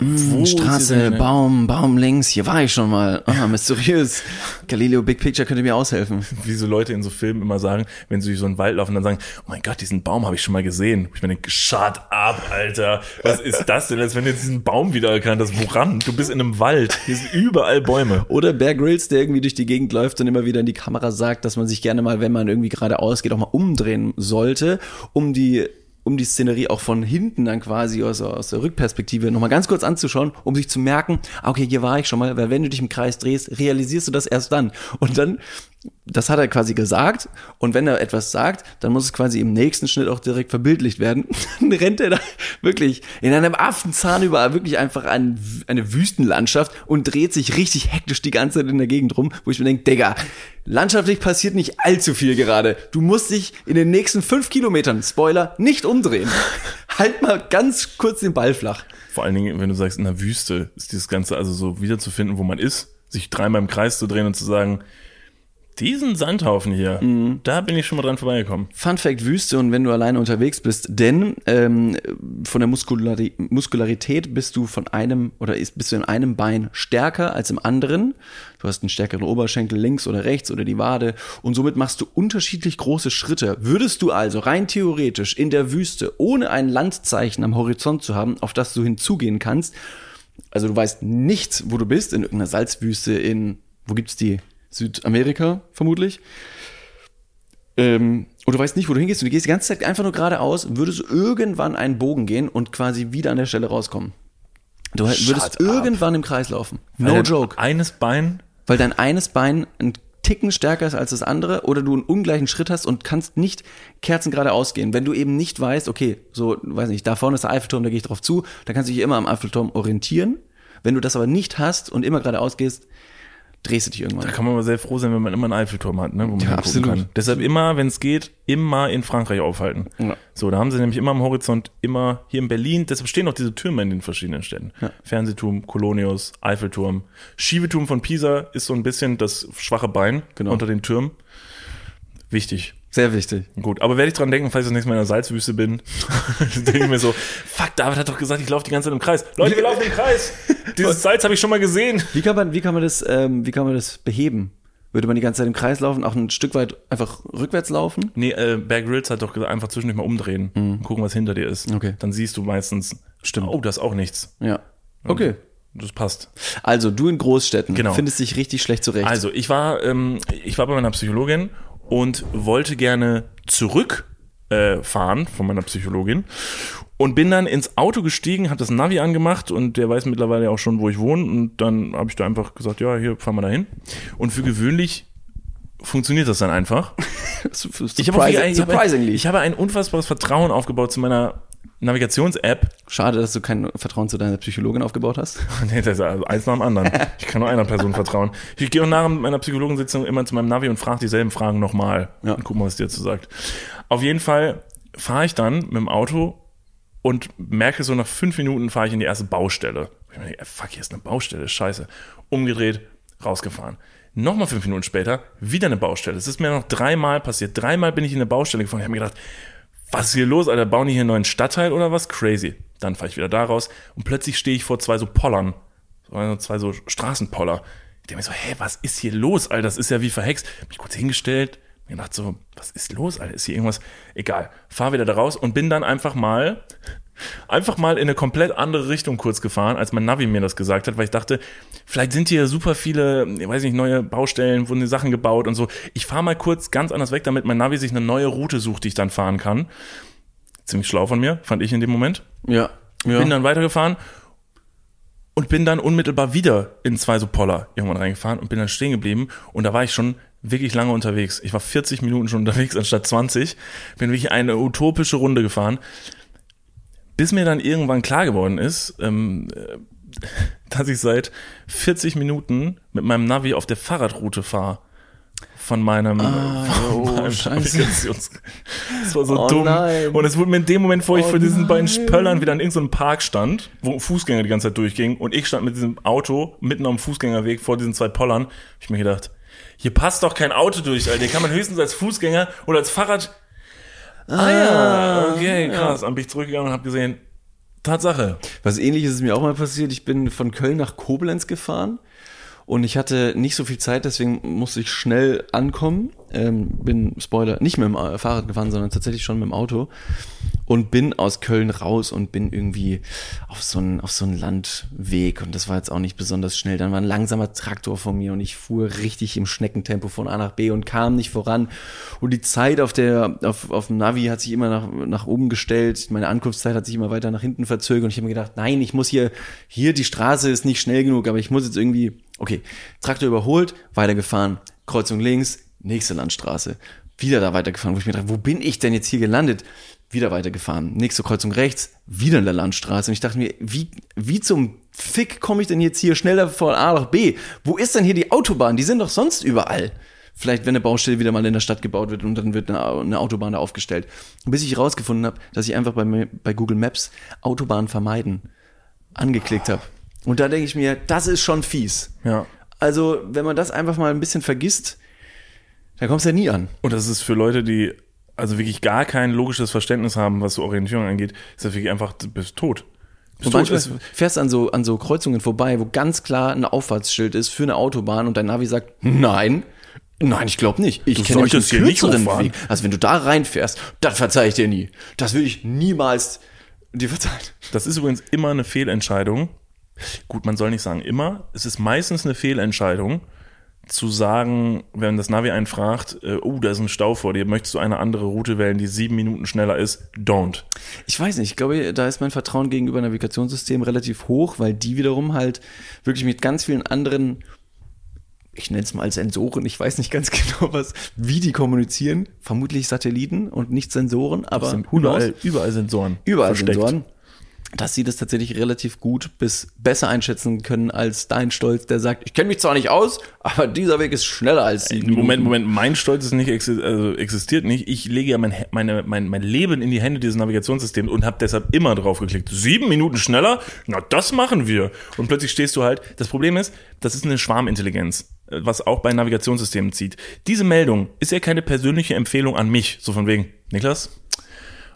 Ist Straße, Baum, Baum links, hier war ich schon mal. Ah, (laughs) mysteriös. Galileo Big Picture könnte mir aushelfen. wie so Leute in so Filmen immer sagen, wenn sie durch so einen Wald laufen, dann sagen, oh mein Gott, diesen Baum habe ich schon mal gesehen. Ich meine, shut up, Alter. Was ist das denn, als wenn du jetzt diesen Baum wiedererkannt hast? Woran? Du bist in einem Wald. Hier sind überall Bäume. Oder Bear Grylls, der irgendwie durch die Gegend läuft und immer wieder in die Kamera sagt, dass man sich gerne mal, wenn man irgendwie geradeaus geht, auch mal umdrehen sollte, um die um die Szenerie auch von hinten dann quasi aus, aus der Rückperspektive nochmal ganz kurz anzuschauen, um sich zu merken, ah, okay, hier war ich schon mal, weil wenn du dich im Kreis drehst, realisierst du das erst dann. Und dann, das hat er quasi gesagt, und wenn er etwas sagt, dann muss es quasi im nächsten Schnitt auch direkt verbildlicht werden. (laughs) Dann rennt er da wirklich in einem Affenzahn über wirklich einfach ein, eine Wüstenlandschaft und dreht sich richtig hektisch die ganze Zeit in der Gegend rum, wo ich mir denke, Digga, landschaftlich passiert nicht allzu viel gerade. Du musst dich in den nächsten fünf Kilometern, Spoiler, nicht umdrehen. (laughs) halt mal ganz kurz den Ball flach. Vor allen Dingen, wenn du sagst, in der Wüste ist dieses Ganze also so wiederzufinden, wo man ist, sich dreimal im Kreis zu drehen und zu sagen, diesen Sandhaufen hier, da bin ich schon mal dran vorbeigekommen. Fun Fact Wüste und wenn du alleine unterwegs bist, denn ähm, von der Muskulari Muskularität bist du von einem oder ist, bist du in einem Bein stärker als im anderen. Du hast einen stärkeren Oberschenkel links oder rechts oder die Wade und somit machst du unterschiedlich große Schritte. Würdest du also rein theoretisch in der Wüste, ohne ein Landzeichen am Horizont zu haben, auf das du hinzugehen kannst, also du weißt nichts, wo du bist, in irgendeiner Salzwüste in, wo gibt's die? Südamerika vermutlich. Ähm, und du weißt nicht, wo du hingehst und du gehst die ganze Zeit einfach nur geradeaus, würdest du irgendwann einen Bogen gehen und quasi wieder an der Stelle rauskommen. Du würdest Shut up. irgendwann im Kreis laufen. No Weil joke. Eines Bein, Weil dein eines Bein ein Ticken stärker ist als das andere oder du einen ungleichen Schritt hast und kannst nicht kerzengerade ausgehen. Wenn du eben nicht weißt, okay, so, weiß nicht, da vorne ist der Eiffelturm, da gehe ich drauf zu, dann kannst du dich immer am Eiffelturm orientieren. Wenn du das aber nicht hast und immer geradeaus gehst, drehst du dich irgendwann. da kann man aber sehr froh sein, wenn man immer einen Eiffelturm hat, ne, wo man Ja, absolut. kann. Deshalb immer, wenn es geht, immer in Frankreich aufhalten. Ja. So, da haben sie nämlich immer am Horizont, immer hier in Berlin, deshalb stehen auch diese Türme in den verschiedenen Städten. Ja. Fernsehturm, Kolonius, Eiffelturm. Schiebeturm von Pisa ist so ein bisschen das schwache Bein Genau. unter den Türmen. Wichtig. Sehr wichtig. Gut, aber werde ich dran denken, falls ich das nächste Mal in der Salzwüste bin, (laughs) (laughs) denke ich mir so, fuck, David hat doch gesagt, ich laufe die ganze Zeit im Kreis. Leute, wir laufen im Kreis. (laughs) Dieses Salz habe ich schon mal gesehen. Wie kann man, wie kann man das, ähm, wie kann man das beheben? Würde man die ganze Zeit im Kreis laufen, auch ein Stück weit einfach rückwärts laufen? Nee, äh, Bear Grylls hat doch gesagt, einfach zwischendurch mal umdrehen und gucken, was hinter dir ist. Mhm. Okay. Dann siehst du meistens, Stimmt. oh, da ist auch nichts. Ja. Okay. Das passt. Also du in Großstädten Genau. findest dich richtig schlecht zurecht. Also, ich war, ähm, ich war bei meiner Psychologin und wollte gerne zurück äh, von meiner Psychologin und bin dann ins Auto gestiegen, habe das Navi angemacht und der weiß mittlerweile auch schon, wo ich wohne und dann habe ich da einfach gesagt, ja, hier fahren wir dahin. Und für gewöhnlich funktioniert das dann einfach. (laughs) Ich habe ich, habe, ich habe ein unfassbares Vertrauen aufgebaut zu meiner Navigations-App. Schade, dass du kein Vertrauen zu deiner Psychologin aufgebaut hast. (laughs) Nee, das ist also eins nach dem anderen. (laughs) Ich kann nur einer Person vertrauen. Ich gehe auch nach meiner Psychologensitzung immer zu meinem Navi und frage dieselben Fragen nochmal. Ja. Und guck mal, was die dazu sagt. Auf jeden Fall fahre ich dann mit dem Auto und merke so nach fünf Minuten fahre ich in die erste Baustelle. Ich meine, fuck, hier ist eine Baustelle, scheiße. Umgedreht, rausgefahren. Nochmal fünf Minuten später, wieder eine Baustelle. Es ist mir noch dreimal passiert. Dreimal bin ich in eine Baustelle gefahren. Ich habe mir gedacht, was ist hier los, Alter? Bauen die hier einen neuen Stadtteil oder was? Crazy. Dann fahre ich wieder da raus und plötzlich stehe ich vor zwei so Pollern. Zwei so Straßenpoller. Ich denke mir so, hä, was ist hier los, Alter? Das ist ja wie verhext. Bin ich kurz hingestellt, mir gedacht so, was ist los, Alter? Ist hier irgendwas? Egal. Fahr wieder da raus und bin dann einfach mal, einfach mal in eine komplett andere Richtung kurz gefahren, als mein Navi mir das gesagt hat, weil ich dachte, vielleicht sind hier super viele, ich weiß nicht, neue Baustellen, wurden die Sachen gebaut und so. Ich fahre mal kurz ganz anders weg, damit mein Navi sich eine neue Route sucht, die ich dann fahren kann. Ziemlich schlau von mir, fand ich in dem Moment. Ja. ja. Bin dann weitergefahren und bin dann unmittelbar wieder in zwei so Poller irgendwann reingefahren und bin dann stehen geblieben und da war ich schon wirklich lange unterwegs. Ich war 40 Minuten schon unterwegs anstatt 20. Bin wirklich eine utopische Runde gefahren. Bis mir dann irgendwann klar geworden ist, ähm, äh, (laughs) dass ich seit 40 Minuten mit meinem Navi auf der Fahrradroute fahre von meinem, ah, (laughs) von oh, meinem. Navigations. (laughs) Das war so Oh dumm. nein. Und es wurde mir in dem Moment, wo ich Oh vor diesen beiden nein. Spöllern wieder in irgendeinem Park stand, wo Fußgänger die ganze Zeit durchgingen und ich stand mit diesem Auto mitten am Fußgängerweg vor diesen zwei Pollern, hab ich mir gedacht, hier passt doch kein Auto durch, Alter. Hier kann man höchstens als Fußgänger oder als Fahrrad. Ah ja, okay, krass. Dann bin ich zurückgegangen und habe gesehen, Tatsache. Was ähnliches ist mir auch mal passiert. Ich bin von Köln nach Koblenz gefahren und ich hatte nicht so viel Zeit, deswegen musste ich schnell ankommen. Ähm, bin, Spoiler, nicht mit dem Fahrrad gefahren, sondern tatsächlich schon mit dem Auto und bin aus Köln raus und bin irgendwie auf so einen, auf so einen Landweg und das war jetzt auch nicht besonders schnell. Dann war ein langsamer Traktor vor mir und ich fuhr richtig im Schneckentempo von A nach B und kam nicht voran. Und die Zeit auf der, auf, auf dem Navi hat sich immer nach, nach oben gestellt. Meine Ankunftszeit hat sich immer weiter nach hinten verzögert und ich habe mir gedacht, nein, ich muss hier, hier die Straße ist nicht schnell genug, aber ich muss jetzt irgendwie, okay, Traktor überholt, weitergefahren, Kreuzung links, nächste Landstraße. Wieder da weitergefahren, wo ich mir dachte, wo bin ich denn jetzt hier gelandet? Wieder weitergefahren. Nächste Kreuzung rechts, wieder in der Landstraße. Und ich dachte mir, wie, wie zum Fick komme ich denn jetzt hier schneller von A nach B? Wo ist denn hier die Autobahn? Die sind doch sonst überall. Vielleicht, wenn eine Baustelle wieder mal in der Stadt gebaut wird und dann wird eine, eine Autobahn da aufgestellt. Bis ich herausgefunden habe, dass ich einfach bei, bei Google Maps Autobahn vermeiden angeklickt habe. Und da denke ich mir, das ist schon fies. Ja. Also, wenn man das einfach mal ein bisschen vergisst, dann kommst du ja nie an. Und das ist für Leute, die also wirklich gar kein logisches Verständnis haben, was so Orientierung angeht, ist das wirklich einfach, du bist tot. Bist Und manchmal fährst du an so, an so Kreuzungen vorbei, wo ganz klar ein Auffahrtsschild ist für eine Autobahn und dein Navi sagt, nein, nein, ich glaube nicht. Ich kenne solltest hier nicht hochfahren. Weg. Also wenn du da reinfährst, das verzeih ich dir nie. Das will ich niemals dir verzeihen. Das ist übrigens immer eine Fehlentscheidung. Gut, man soll nicht sagen immer. Es ist meistens eine Fehlentscheidung, zu sagen, wenn das Navi einen fragt, äh, oh, da ist ein Stau vor dir, möchtest du eine andere Route wählen, die sieben Minuten schneller ist? Don't. Ich weiß nicht, ich glaube, da ist mein Vertrauen gegenüber Navigationssystemen relativ hoch, weil die wiederum halt wirklich mit ganz vielen anderen, ich nenne es mal Sensoren, ich weiß nicht ganz (laughs) genau was, wie die kommunizieren. Vermutlich Satelliten und nicht Sensoren, aber überall, überall Sensoren. überall versteckt. Sensoren, dass sie das tatsächlich relativ gut bis besser einschätzen können als dein Stolz, der sagt, ich kenne mich zwar nicht aus, aber dieser Weg ist schneller als sie. Moment, Moment, mein Stolz ist nicht, also existiert nicht. Ich lege ja mein, meine, mein, mein Leben in die Hände dieses Navigationssystems und habe deshalb immer drauf geklickt. Sieben Minuten schneller? Na, das machen wir. Und plötzlich stehst du halt. Das Problem ist, das ist eine Schwarmintelligenz, äh, was auch bei Navigationssystemen zieht. Diese Meldung ist ja keine persönliche Empfehlung an mich. So von wegen, Niklas,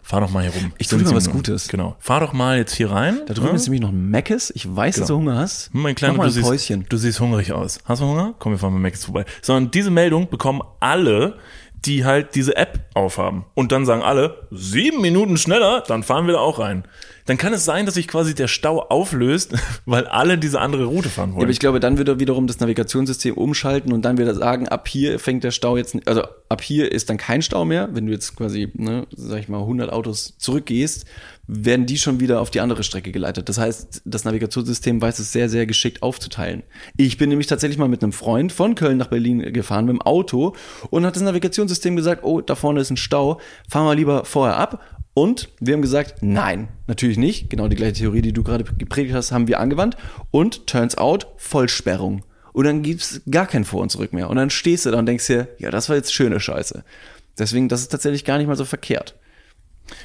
fahr doch mal hier rum. Ich tu dir mal was Minuten. Gutes. Genau. Fahr doch mal jetzt hier rein. Da drüben Ja? ist nämlich noch ein Meckes. Ich weiß, dass du Hunger hast. Mein Kleiner, Mach mal du ein siehst, Päuschen. du siehst hungrig aus. Hast du Hunger? Komm, wir fahren mit Max vorbei. Sondern diese Meldung bekommen alle, die halt diese App aufhaben. Und dann sagen alle, sieben Minuten schneller, dann fahren wir da auch rein. Dann kann es sein, dass sich quasi der Stau auflöst, (laughs) weil alle diese andere Route fahren Ja, wollen. aber ich glaube, dann wird er wiederum das Navigationssystem umschalten und dann wird er sagen, ab hier fängt der Stau jetzt, also ab hier ist dann kein Stau mehr. Wenn du jetzt quasi, ne, sag ich mal, 100 Autos zurückgehst, werden die schon wieder auf die andere Strecke geleitet. Das heißt, das Navigationssystem weiß es sehr, sehr geschickt aufzuteilen. Ich bin nämlich tatsächlich mal mit einem Freund von Köln nach Berlin gefahren mit dem Auto und hat das Navigationssystem gesagt, oh, da vorne ist ein Stau, fahr mal lieber vorher ab und wir haben gesagt, nein, natürlich nicht. Genau die gleiche Theorie, die du gerade gepredigt hast, haben wir angewandt. Und turns out, Vollsperrung. Und dann gibt's gar kein Vor und Zurück mehr. Und dann stehst du da und denkst dir, ja, das war jetzt schöne Scheiße. Deswegen, das ist tatsächlich gar nicht mal so verkehrt.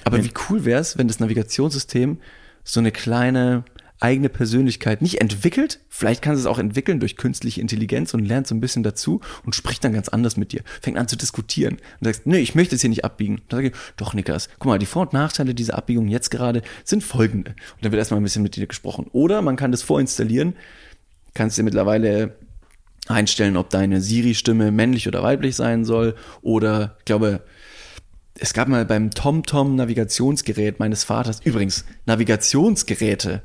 Aber wie cool wär's, wenn das Navigationssystem so eine kleine eigene Persönlichkeit nicht entwickelt. Vielleicht kann es auch entwickeln durch künstliche Intelligenz und lernt so ein bisschen dazu und spricht dann ganz anders mit dir. Fängt an zu diskutieren und sagst, nee, ich möchte es hier nicht abbiegen. Dann sage ich, doch, Niklas, guck mal, die Vor- und Nachteile dieser Abbiegung jetzt gerade sind folgende. Und dann wird erstmal ein bisschen mit dir gesprochen. Oder man kann das vorinstallieren, kannst dir mittlerweile einstellen, ob deine Siri-Stimme männlich oder weiblich sein soll. Oder ich glaube, es gab mal beim TomTom Navigationsgerät meines Vaters, übrigens, Navigationsgeräte.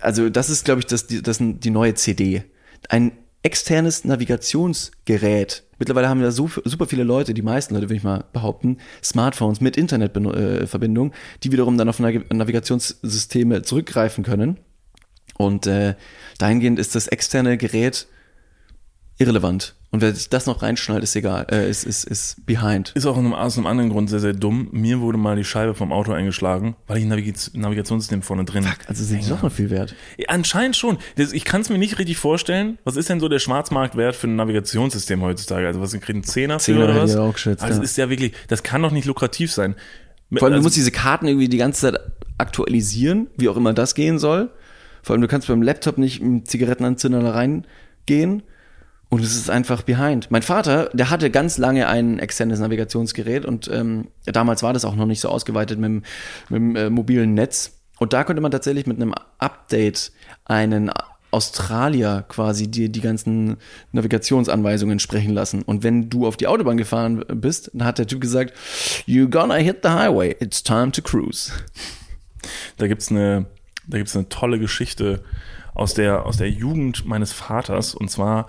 Also, das ist, glaube ich, das, die, das die neue CD. Ein externes Navigationsgerät. Mittlerweile haben wir da so, super viele Leute, die meisten Leute, würde ich mal behaupten, Smartphones mit Internetverbindung, die wiederum dann auf Navigationssysteme zurückgreifen können. Und äh, dahingehend ist das externe Gerät irrelevant. Und wer sich das noch reinschnallt, ist egal, äh, ist, ist, ist behind. Ist auch aus einem, aus einem anderen Grund sehr, sehr dumm. Mir wurde mal die Scheibe vom Auto eingeschlagen, weil ich ein Navig Navigationssystem vorne drin Also sind die doch noch viel wert. Anscheinend schon. Das, ich kann es mir nicht richtig vorstellen. Was ist denn so der Schwarzmarktwert für ein Navigationssystem heutzutage? Also was, sie kriegen Zehner für Zehner oder was? auch geschätzt, also ja. ist ja wirklich, das kann doch nicht lukrativ sein. Vor allem, also, du musst diese Karten irgendwie die ganze Zeit aktualisieren, wie auch immer das gehen soll. Vor allem, du kannst beim Laptop nicht mit Zigarettenanzünder da reingehen. Und es ist einfach behind. Mein Vater, der hatte ganz lange ein externes Navigationsgerät und ähm, damals war das auch noch nicht so ausgeweitet mit, dem- mit dem äh, mobilen Netz. Und da konnte man tatsächlich mit einem Update einen Australier quasi dir die ganzen Navigationsanweisungen sprechen lassen. Und wenn du auf die Autobahn gefahren bist, dann hat der Typ gesagt, you gonna hit the highway, it's time to cruise. da gibt's eine, da gibt's eine tolle Geschichte aus der, aus der Jugend meines Vaters. Und zwar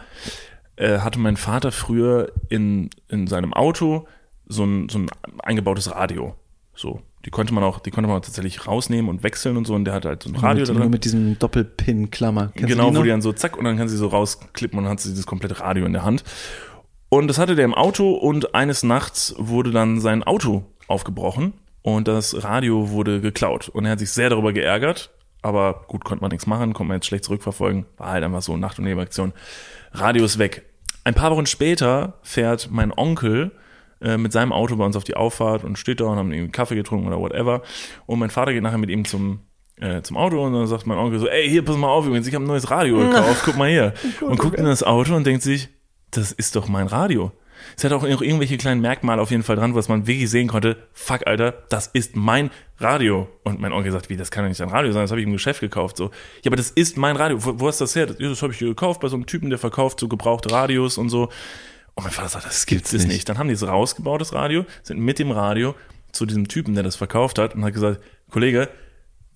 äh, hatte mein Vater früher in, in seinem Auto so ein, so ein eingebautes Radio. So. Die konnte man auch, die konnte man auch tatsächlich rausnehmen und wechseln und so. Und der hatte halt so ein Radio mit, drin. mit diesem Doppelpin-Klammer. Genau, die wo die dann so zack und dann kann sie so rausklippen und dann hat sie dieses komplette Radio in der Hand. Und das hatte der im Auto und eines Nachts wurde dann sein Auto aufgebrochen und das Radio wurde geklaut. Und er hat sich sehr darüber geärgert, aber gut, konnte man nichts machen, konnte man jetzt schlecht zurückverfolgen. War halt einfach so Nacht- und Nebenaktion. Radio ist weg. Ein paar Wochen später fährt mein Onkel äh, mit seinem Auto bei uns auf die Auffahrt und steht da und haben irgendwie Kaffee getrunken oder whatever. Und mein Vater geht nachher mit ihm zum, äh, zum Auto und dann sagt mein Onkel so, ey, hier, pass mal auf, übrigens, ich habe ein neues Radio gekauft, (laughs) guck mal hier. Und guckt in das Auto und denkt sich, das ist doch mein Radio. Es hat auch irgendwelche kleinen Merkmale auf jeden Fall dran, was man wirklich sehen konnte. Fuck, Alter, das ist mein Radio. Und mein Onkel sagt, wie, das kann doch nicht dein Radio sein, das habe ich im Geschäft gekauft. So, ja, aber das ist mein Radio. Wo, wo hast das her? Das, das habe ich gekauft bei so einem Typen, der verkauft so gebrauchte Radios und so. Und mein Vater sagt, das gibt's nicht. nicht. Dann haben die es rausgebaut, das Radio, sind mit dem Radio zu diesem Typen, der das verkauft hat und hat gesagt, Kollege,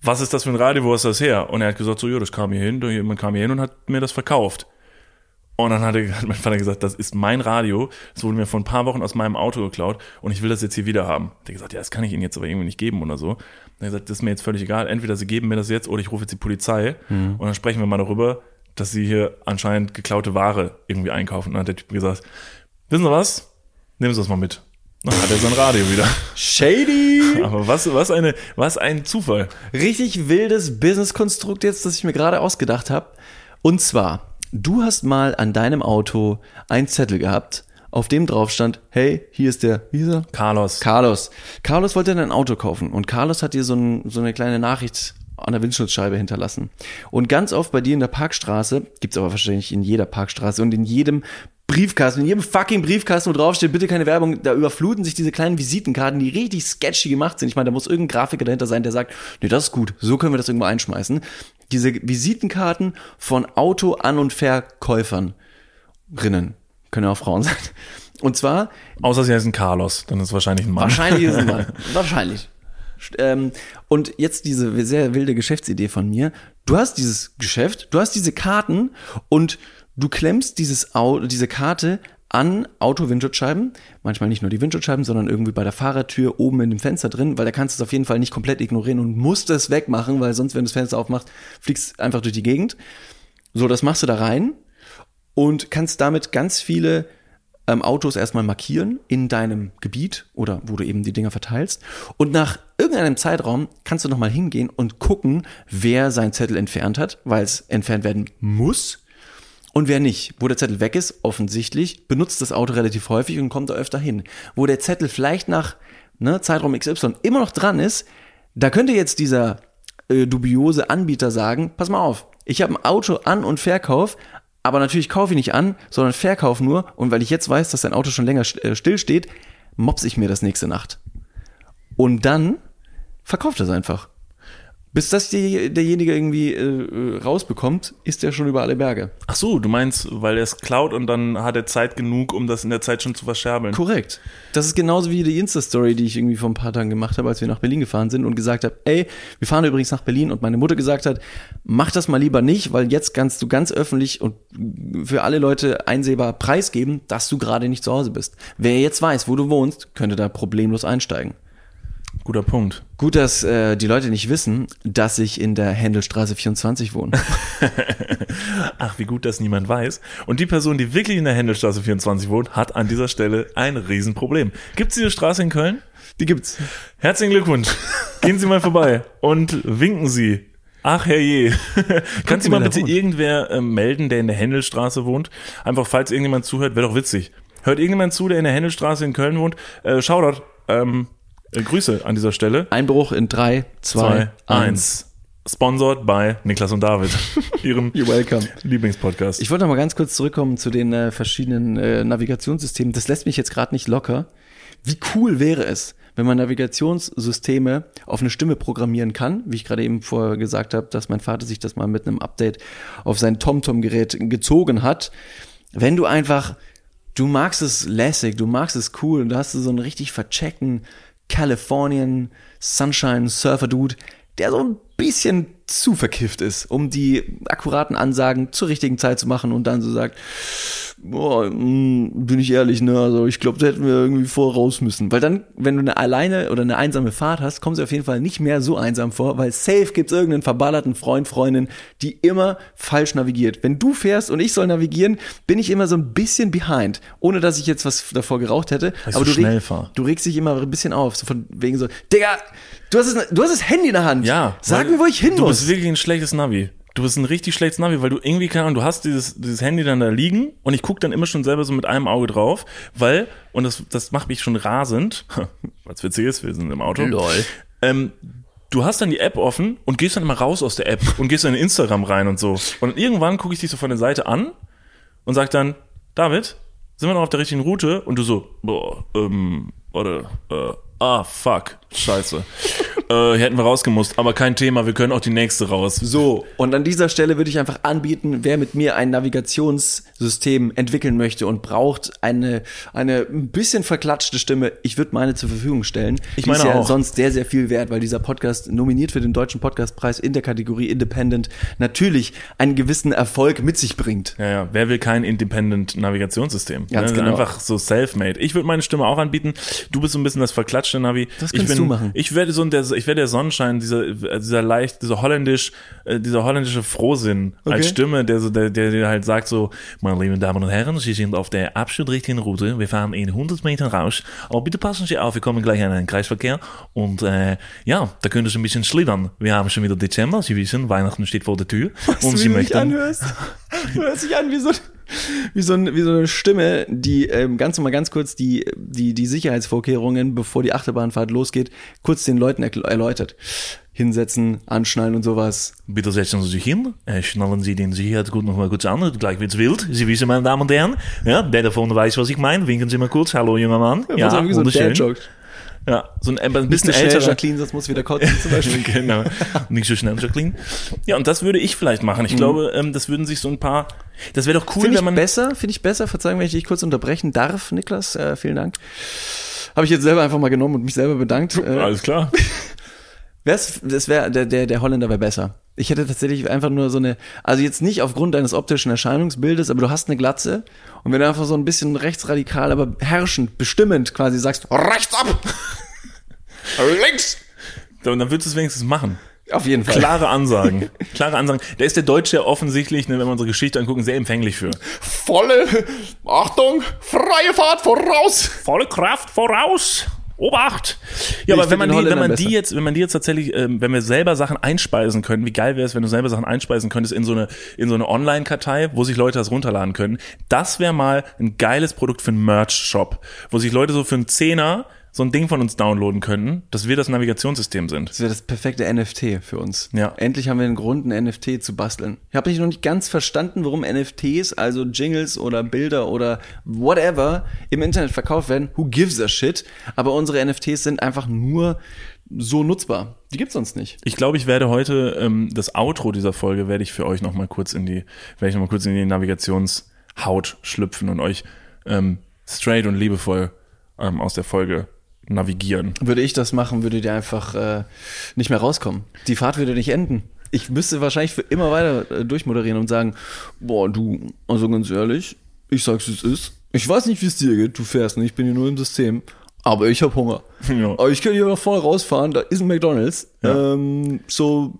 was ist das für ein Radio, wo hast du das her? Und er hat gesagt, so, ja, das kam hier hin, jemand kam hier hin und hat mir das verkauft. Und dann hat, er, (laughs) hat mein Vater gesagt, das ist mein Radio, das wurde mir vor ein paar Wochen aus meinem Auto geklaut und ich will das jetzt hier wieder haben. Der hat gesagt, ja, das kann ich Ihnen jetzt aber irgendwie nicht geben oder so. Er hat gesagt, das ist mir jetzt völlig egal, entweder Sie geben mir das jetzt oder ich rufe jetzt die Polizei und dann sprechen wir mal darüber, dass Sie hier anscheinend geklaute Ware irgendwie einkaufen. Und dann hat der Typ gesagt, wissen Sie was? Nehmen Sie das mal mit. Dann hat er sein Radio wieder. Shady! (laughs) Aber was, was eine, was ein Zufall. Richtig wildes Businesskonstrukt jetzt, das ich mir gerade ausgedacht habe. Und zwar, du hast mal an deinem Auto einen Zettel gehabt, auf dem drauf stand, hey, hier ist der, wie hieß er? Carlos. Carlos. Carlos wollte ein Auto kaufen und Carlos hat dir so, ein, so eine kleine Nachricht an der Windschutzscheibe hinterlassen. Und ganz oft bei dir in der Parkstraße, gibt's aber wahrscheinlich in jeder Parkstraße und in jedem Briefkasten, in jedem fucking Briefkasten, wo draufsteht, bitte keine Werbung, da überfluten sich diese kleinen Visitenkarten, die richtig sketchy gemacht sind. Ich meine, da muss irgendein Grafiker dahinter sein, der sagt, nee, das ist gut, so können wir das irgendwo einschmeißen. Diese Visitenkarten von Auto-An- und Verkäufern, Rinnen, können ja auch Frauen (laughs) sein. Und zwar Außer sie heißen Carlos, dann ist es wahrscheinlich ein Mann. Wahrscheinlich ist es ein Mann. (laughs) Wahrscheinlich. Ähm, und jetzt diese sehr wilde Geschäftsidee von mir. Du hast dieses Geschäft, du hast diese Karten und du klemmst dieses Au diese Karte an Auto-Windschutzscheiben. Manchmal nicht nur die Windschutzscheiben, sondern irgendwie bei der Fahrertür oben in dem Fenster drin, weil da kannst du es auf jeden Fall nicht komplett ignorieren und musst es wegmachen, weil sonst, wenn du das Fenster aufmachst, fliegst einfach durch die Gegend. So, das machst du da rein und kannst damit ganz viele ähm, Autos erstmal markieren in deinem Gebiet oder wo du eben die Dinger verteilst. Und nach irgendeinem Zeitraum kannst du nochmal hingehen und gucken, wer seinen Zettel entfernt hat, weil es entfernt werden muss. Und wer nicht, wo der Zettel weg ist, offensichtlich, benutzt das Auto relativ häufig und kommt da öfter hin. Wo der Zettel vielleicht nach ne, Zeitraum XY immer noch dran ist, da könnte jetzt dieser äh, dubiose Anbieter sagen, pass mal auf, ich habe ein Auto an und Verkauf, aber natürlich kaufe ich nicht an, sondern verkauf nur und weil ich jetzt weiß, dass dein Auto schon länger äh, still steht, mops ich mir das nächste Nacht. Und dann verkauft er es einfach. Bis das die, derjenige irgendwie äh, äh, rausbekommt, ist er schon über alle Berge. Ach so, du meinst, weil er es klaut und dann hat er Zeit genug, um das in der Zeit schon zu verscherbeln. Korrekt. Das ist genauso wie die Insta-Story, die ich irgendwie vor ein paar Tagen gemacht habe, als wir nach Berlin gefahren sind und gesagt habe, ey, wir fahren übrigens nach Berlin und meine Mutter gesagt hat, mach das mal lieber nicht, weil jetzt kannst du ganz öffentlich und für alle Leute einsehbar preisgeben, dass du gerade nicht zu Hause bist. Wer jetzt weiß, wo du wohnst, könnte da problemlos einsteigen. Guter Punkt. Gut, dass äh, die Leute nicht wissen, dass ich in der Händelstraße 24 wohne. (laughs) Ach, wie gut, dass niemand weiß. Und die Person, die wirklich in der Händelstraße 24 wohnt, hat an dieser Stelle ein Riesenproblem. Gibt es diese Straße in Köln? Die gibt's. Herzlichen Glückwunsch. Gehen Sie mal vorbei und winken Sie. Ach herrje. (laughs) Kannst du mal bitte irgendwer ähm, melden, der in der Händelstraße wohnt? Einfach, falls irgendjemand zuhört, wäre doch witzig. Hört irgendjemand zu, der in der Händelstraße in Köln wohnt? Äh, Shoutout. Ähm, äh, Grüße an dieser Stelle. Einbruch in 3, 2, 2, 1. 1. Sponsored by Niklas und David, (laughs) ihrem. Lieblingspodcast. Ich wollte noch mal ganz kurz zurückkommen zu den äh, verschiedenen äh, Navigationssystemen. Das lässt mich jetzt gerade nicht locker. Wie cool wäre es, wenn man Navigationssysteme auf eine Stimme programmieren kann, wie ich gerade eben vorher gesagt habe, dass mein Vater sich das mal mit einem Update auf sein TomTom-Gerät gezogen hat. Wenn du einfach, du magst es lässig, du magst es cool und du hast so einen richtig vercheckten Californian Sunshine Surfer Dude, der so ein bisschen zu verkifft ist, um die akkuraten Ansagen zur richtigen Zeit zu machen und dann so sagt, boah, mh, bin ich ehrlich, ne, also ich glaube, da hätten wir irgendwie vor raus müssen. Weil dann, wenn du eine alleine oder eine einsame Fahrt hast, kommst du auf jeden Fall nicht mehr so einsam vor, weil safe gibt's irgendeinen verballerten Freund, Freundin, die immer falsch navigiert. Wenn du fährst und ich soll navigieren, bin ich immer so ein bisschen behind, ohne dass ich jetzt was davor geraucht hätte. ich aber du, schnell reg, fahr. du regst dich immer ein bisschen auf, so von wegen so, Digga, du hast, es, du hast das Handy in der Hand. Ja. Sag weil mir, wo ich hin Du muss. bist wirklich ein schlechtes Navi. Du bist ein richtig schlechtes Navi, weil du irgendwie, keine Ahnung, du hast dieses, dieses Handy dann da liegen und ich gucke dann immer schon selber so mit einem Auge drauf, weil, und das, das macht mich schon rasend, (laughs) was witzig ist, wir sind im Auto. Lol. Ähm, du hast dann die App offen und gehst dann immer raus aus der App und gehst dann in Instagram rein und so. Und irgendwann gucke ich dich so von der Seite an und sag dann, David, sind wir noch auf der richtigen Route? Und du so, boah, ähm, warte, äh, ah, fuck, scheiße. äh, hätten wir rausgemusst, aber kein Thema, wir können auch die nächste raus. So, und an dieser Stelle würde ich einfach anbieten, wer mit mir ein Navigationssystem entwickeln möchte und braucht eine, eine ein bisschen verklatschte Stimme, ich würde meine zur Verfügung stellen. Ich Die ist meine ja auch. sonst sehr, sehr viel wert, weil dieser Podcast nominiert für den Deutschen Podcastpreis in der Kategorie Independent natürlich einen gewissen Erfolg mit sich bringt. Ja, ja, wer will kein Independent Navigationssystem? Ganz ne? genau. Einfach so self-made. Ich würde meine Stimme auch anbieten. Du bist so ein bisschen das verklatschte Navi. Das ich bin, du machen. Ich werde so ein, der, ich werde der Sonnenschein, dieser, dieser leicht, dieser holländisch, äh, dieser holländische Frohsinn als Okay. Stimme, der so, der, der, halt sagt so, meine lieben Damen und Herren, Sie sind auf der absolut richtigen Route. Wir fahren in 100 Metern raus. Aber bitte passen Sie auf, wir kommen gleich an einen Kreisverkehr. Und äh, ja, da können Sie ein bisschen schlittern. Wir haben schon wieder Dezember. Sie wissen, Weihnachten steht vor der Tür. und Sie möchten, anhörst. Du hörst dich an wie so, wie so, ein, wie so eine Stimme, die ähm, ganz normal ganz kurz die, die, die Sicherheitsvorkehrungen, bevor die Achterbahnfahrt losgeht, kurz den Leuten erläutert. Hinsetzen, anschnallen und sowas. Bitte setzen Sie sich hin, äh, schnallen Sie den Sicherheitsgurt noch mal kurz an, gleich wird's wild. Sie wissen, meine Damen und Herren, ja, der da vorne weiß, was ich meine. Winken Sie mal kurz, hallo junger Mann. Ja, Was auch wie so ein. Ja, so ein, ein bisschen älterer. Jacqueline, sonst muss wieder kotzen zum Beispiel. (laughs) genau. Nicht so schnell, Jacqueline. Ja, und das würde ich vielleicht machen. Ich glaube, ähm, das würden sich so ein paar, das wäre doch cool, Finde ich wenn man, besser, finde ich besser. Verzeihung, wenn ich dich kurz unterbrechen darf, Niklas. Äh, vielen Dank. Habe ich jetzt selber einfach mal genommen und mich selber bedankt. Äh, (laughs) alles klar. (laughs) Wär's, das wäre der, der, der Holländer wäre besser. Ich hätte tatsächlich einfach nur so eine, also jetzt nicht aufgrund deines optischen Erscheinungsbildes, aber du hast eine Glatze und wenn du einfach so ein bisschen rechtsradikal, aber herrschend, bestimmend quasi sagst, rechts ab, (laughs) links, Dann, dann würdest du es wenigstens machen. auf jeden Fall. Klare Ansagen. (laughs) Klare Ansagen. Da ist der Deutsche ja offensichtlich, ne, wenn wir unsere Geschichte angucken, sehr empfänglich für. Volle, Achtung, freie Fahrt voraus. volle Kraft voraus. Obacht! Ja, Ich aber wenn man, die, wenn man besser. die jetzt, wenn man die jetzt tatsächlich, ähm, wenn wir selber Sachen einspeisen können, wie geil wäre es, wenn du selber Sachen einspeisen könntest in so eine, in so eine Online-Kartei, wo sich Leute das runterladen können. Das wäre mal ein geiles Produkt für einen Merch-Shop, wo sich Leute so für einen Zehner so ein Ding von uns downloaden könnten, dass wir das Navigationssystem sind. Das wäre das perfekte NFT für uns. Ja. Endlich haben wir einen Grund, ein NFT zu basteln. Ich habe noch nicht ganz verstanden, warum NFTs, also Jingles oder Bilder oder whatever, im Internet verkauft werden. Who gives a shit? Aber unsere NFTs sind einfach nur so nutzbar. Die gibt's sonst nicht. Ich glaube, ich werde heute ähm, das Outro dieser Folge werde ich für euch noch mal kurz in die werde ich noch mal kurz in die Navigationshaut schlüpfen und euch ähm, straight und liebevoll ähm, aus der Folge navigieren. Würde ich das machen, würde die einfach äh, nicht mehr rauskommen. Die Fahrt würde nicht enden. Ich müsste wahrscheinlich für immer weiter äh, durchmoderieren und sagen, boah, du, also ganz ehrlich, ich sag's, wie es ist. Ich weiß nicht, wie es dir geht, du fährst nicht, ich bin hier nur im System. Aber ich habe Hunger. (laughs) Ja. Aber ich kann hier nach vorne rausfahren, da ist ein McDonalds. Ja. Ähm, so,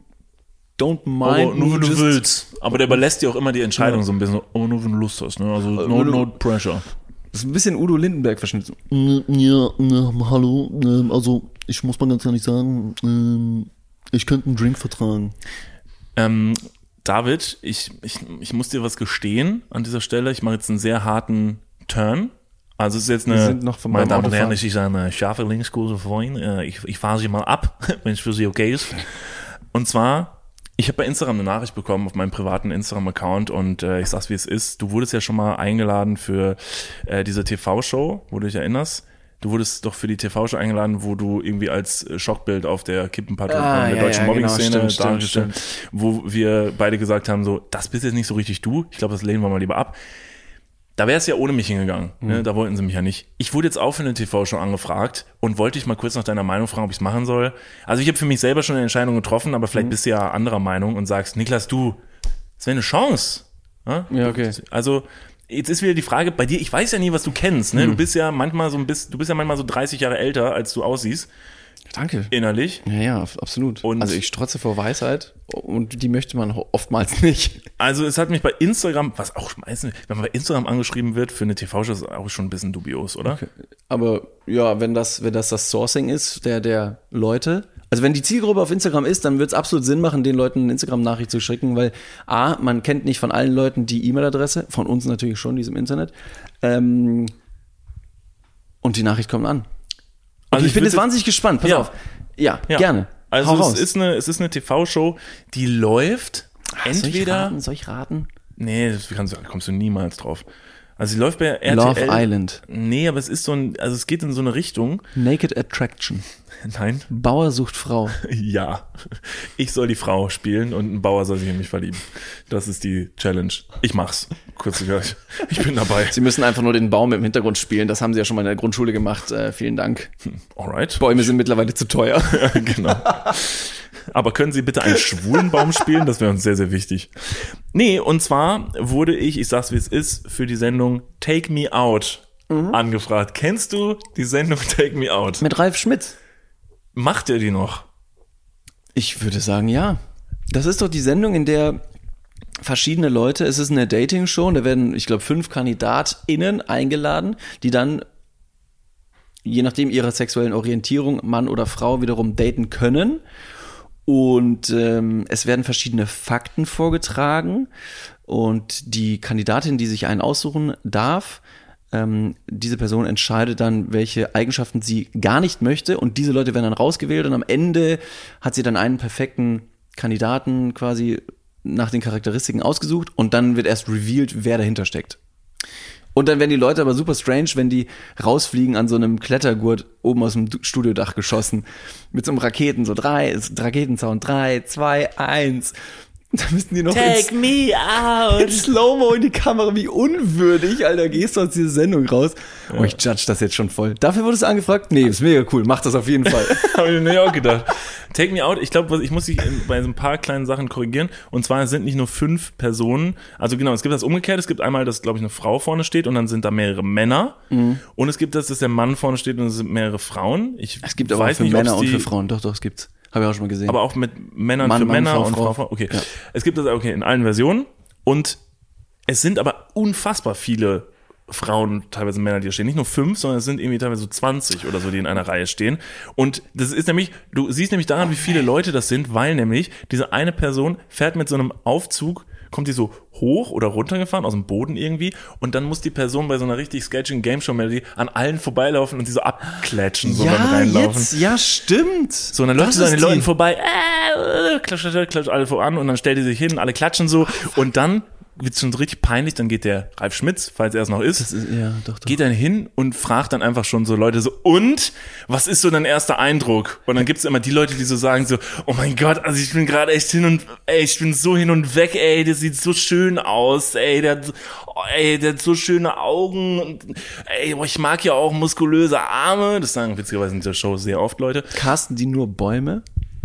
don't mind. Aber nur wenn du willst. Aber der überlässt dir auch immer die Entscheidung so ein bisschen. Aber nur wenn du Lust hast. Ne? Also no, wenn du- no pressure. Das ist ein bisschen Udo Lindenberg verschnitten. Ja, ähm, hallo. Ähm, also, ich muss mal ganz ehrlich sagen, ähm, ich könnte einen Drink vertragen. Ähm, David, ich, ich, ich muss dir was gestehen an dieser Stelle. Ich mache jetzt einen sehr harten Turn. Also es ist jetzt eine, Wir sind noch vom- meine Damen und Herren, es ist eine scharfe Linkskurse vorhin. Äh, Ich, ich fahre sie mal ab, (laughs) wenn es für Sie okay ist. Und zwar, ich habe bei Instagram eine Nachricht bekommen auf meinem privaten Instagram-Account und äh, ich sag's wie es ist. Du wurdest ja schon mal eingeladen für äh, diese TV-Show, wo du dich erinnerst. Du wurdest doch für die TV-Show eingeladen, wo du irgendwie als äh, Schockbild auf der Kippenpatrone Ah, der ja, deutschen ja, genau, Mobbing-Szene dargestellt, wo wir beide gesagt haben, so, das bist jetzt nicht so richtig du. Ich glaube, das lehnen wir mal lieber ab. Da wäre es ja ohne mich hingegangen. Ne? Da wollten sie mich ja nicht. Ich wurde jetzt auch für eine TV-Show angefragt und wollte dich mal kurz nach deiner Meinung fragen, ob ich es machen soll. Also ich habe für mich selber schon eine Entscheidung getroffen, aber vielleicht bist du ja anderer Meinung und sagst, Niklas, du, das wäre eine Chance. Ja? Ja, okay. Also jetzt ist wieder die Frage bei dir, ich weiß ja nie, was du kennst. Ne? Du bist ja manchmal so ein bisschen, du bist ja manchmal so 30 Jahre älter, als du aussiehst, Danke. innerlich. Ja, ja, ab- absolut. Und- also ich strotze vor Weisheit und die möchte man oftmals (laughs) nicht. Also es hat mich bei Instagram, was auch meistens, wenn man bei Instagram angeschrieben wird für eine TV-Show, ist auch schon ein bisschen dubios, oder? Aber ja, wenn das, wenn das das Sourcing ist der, der Leute, also wenn die Zielgruppe auf Instagram ist, dann wird es absolut Sinn machen, den Leuten eine Instagram-Nachricht zu schicken, weil A, man kennt nicht von allen Leuten die E-Mail-Adresse, von uns natürlich schon, diesem Internet. Ähm, und die Nachricht kommt an. Also ich, ich bin jetzt wahnsinnig gespannt. Pass Ja. auf. Ja, Ja. gerne. Also Hau es raus. ist eine, es ist eine TV-Show, die läuft Soll ich entweder. raten? Soll ich raten? Nee, das kannst, kommst du niemals drauf. Also sie läuft bei RTL. Love Island. Nee, aber es ist so ein, also es geht in so eine Richtung. Naked Attraction. (laughs) Nein. Bauer sucht Frau. (laughs) Ja. Ich soll die Frau spielen und ein Bauer soll sich in mich verlieben. Das ist die Challenge. Ich mach's. Kurz gesagt. Ich bin dabei. (laughs) Sie müssen einfach nur den Baum im Hintergrund spielen. Das haben sie ja schon mal in der Grundschule gemacht. Äh, vielen Dank. Alright. Bäume sind mittlerweile zu teuer. genau. Aber können Sie bitte einen schwulen Baum spielen? Das wäre uns sehr, sehr wichtig. Nee, und zwar wurde ich, ich sag's wie es ist, für die Sendung Take Me Out angefragt. Kennst du die Sendung Take Me Out? Mit Ralf Schmidt. Macht er die noch? Ich würde sagen, ja. Das ist doch die Sendung, in der verschiedene Leute, es ist eine Dating-Show, und da werden, ich glaube, fünf KandidatInnen eingeladen, die dann, je nachdem ihrer sexuellen Orientierung, Mann oder Frau, wiederum daten können. Und ähm, es werden verschiedene Fakten vorgetragen. Und die Kandidatin, die sich einen aussuchen darf, ähm, diese Person entscheidet dann, welche Eigenschaften sie gar nicht möchte. Und diese Leute werden dann rausgewählt. Und am Ende hat sie dann einen perfekten Kandidaten quasi nach den Charakteristiken ausgesucht. Und dann wird erst revealed, wer dahinter steckt. Und dann werden die Leute aber super strange, wenn die rausfliegen an so einem Klettergurt oben aus dem Studiodach geschossen. Mit so einem Raketen, so drei, Raketenzaun, drei, zwei, eins. (laughs) Da müssen die noch ins, me in out. Slow-Mo in die Kamera, wie unwürdig, Alter, gehst du aus dieser Sendung raus. Oh, ich judge das jetzt schon voll. Dafür wurdest du angefragt? Nee, ist mega cool, mach das auf jeden Fall. (laughs) Habe ich mir auch gedacht. Take Me Out, ich glaube, ich muss dich in- bei so ein paar kleinen Sachen korrigieren. Und zwar es sind nicht nur fünf Personen. Also genau, es gibt das umgekehrt. Es gibt einmal, dass, glaube ich, eine Frau vorne steht und dann sind da mehrere Männer. Und es gibt das, dass der Mann vorne steht und es sind mehrere Frauen. Ich Es gibt aber auch für ob's Männer und für Frauen. Doch, doch, es gibt's. Habe ich auch schon mal gesehen. Aber auch mit Männern Mann, für Mann, Männer Frau, und Frau. Frau, Frau. Okay. Ja. Es gibt das okay in allen Versionen. Und es sind aber unfassbar viele Frauen, teilweise Männer, die da stehen. Nicht nur fünf, sondern es sind irgendwie teilweise so 20 oder so, die in einer Reihe stehen. Und das ist nämlich, du siehst nämlich daran, wie viele Leute das sind, weil nämlich diese eine Person fährt mit so einem Aufzug kommt die so hoch oder runtergefahren aus dem Boden irgendwie und dann muss die Person bei so einer richtig sketchigen Game Show Melodie an allen vorbeilaufen und die so abklatschen, so beim ja, Reinlaufen. jetzt, ja, stimmt. So, und dann läuft sie an den. Leuten vorbei, äh, klatscht, klatscht, klatscht alle voran und dann stellt die sich hin, alle klatschen so und dann wird's schon richtig peinlich, dann geht der Ralf Schmitz, falls er es noch ist, ist, ja, doch, doch. geht dann hin und fragt dann einfach schon so Leute so, und, was ist so dein erster Eindruck? Und dann gibt's immer die Leute, die so sagen so, oh mein Gott, also ich bin gerade echt hin und, ey, ich bin so hin und weg, ey, das sieht so schön aus, ey, der, oh, ey, der hat so schöne Augen und, ey, ich mag ja auch muskulöse Arme. Das sagen witzigerweise in der Show sehr oft Leute. Casten die nur Bäume?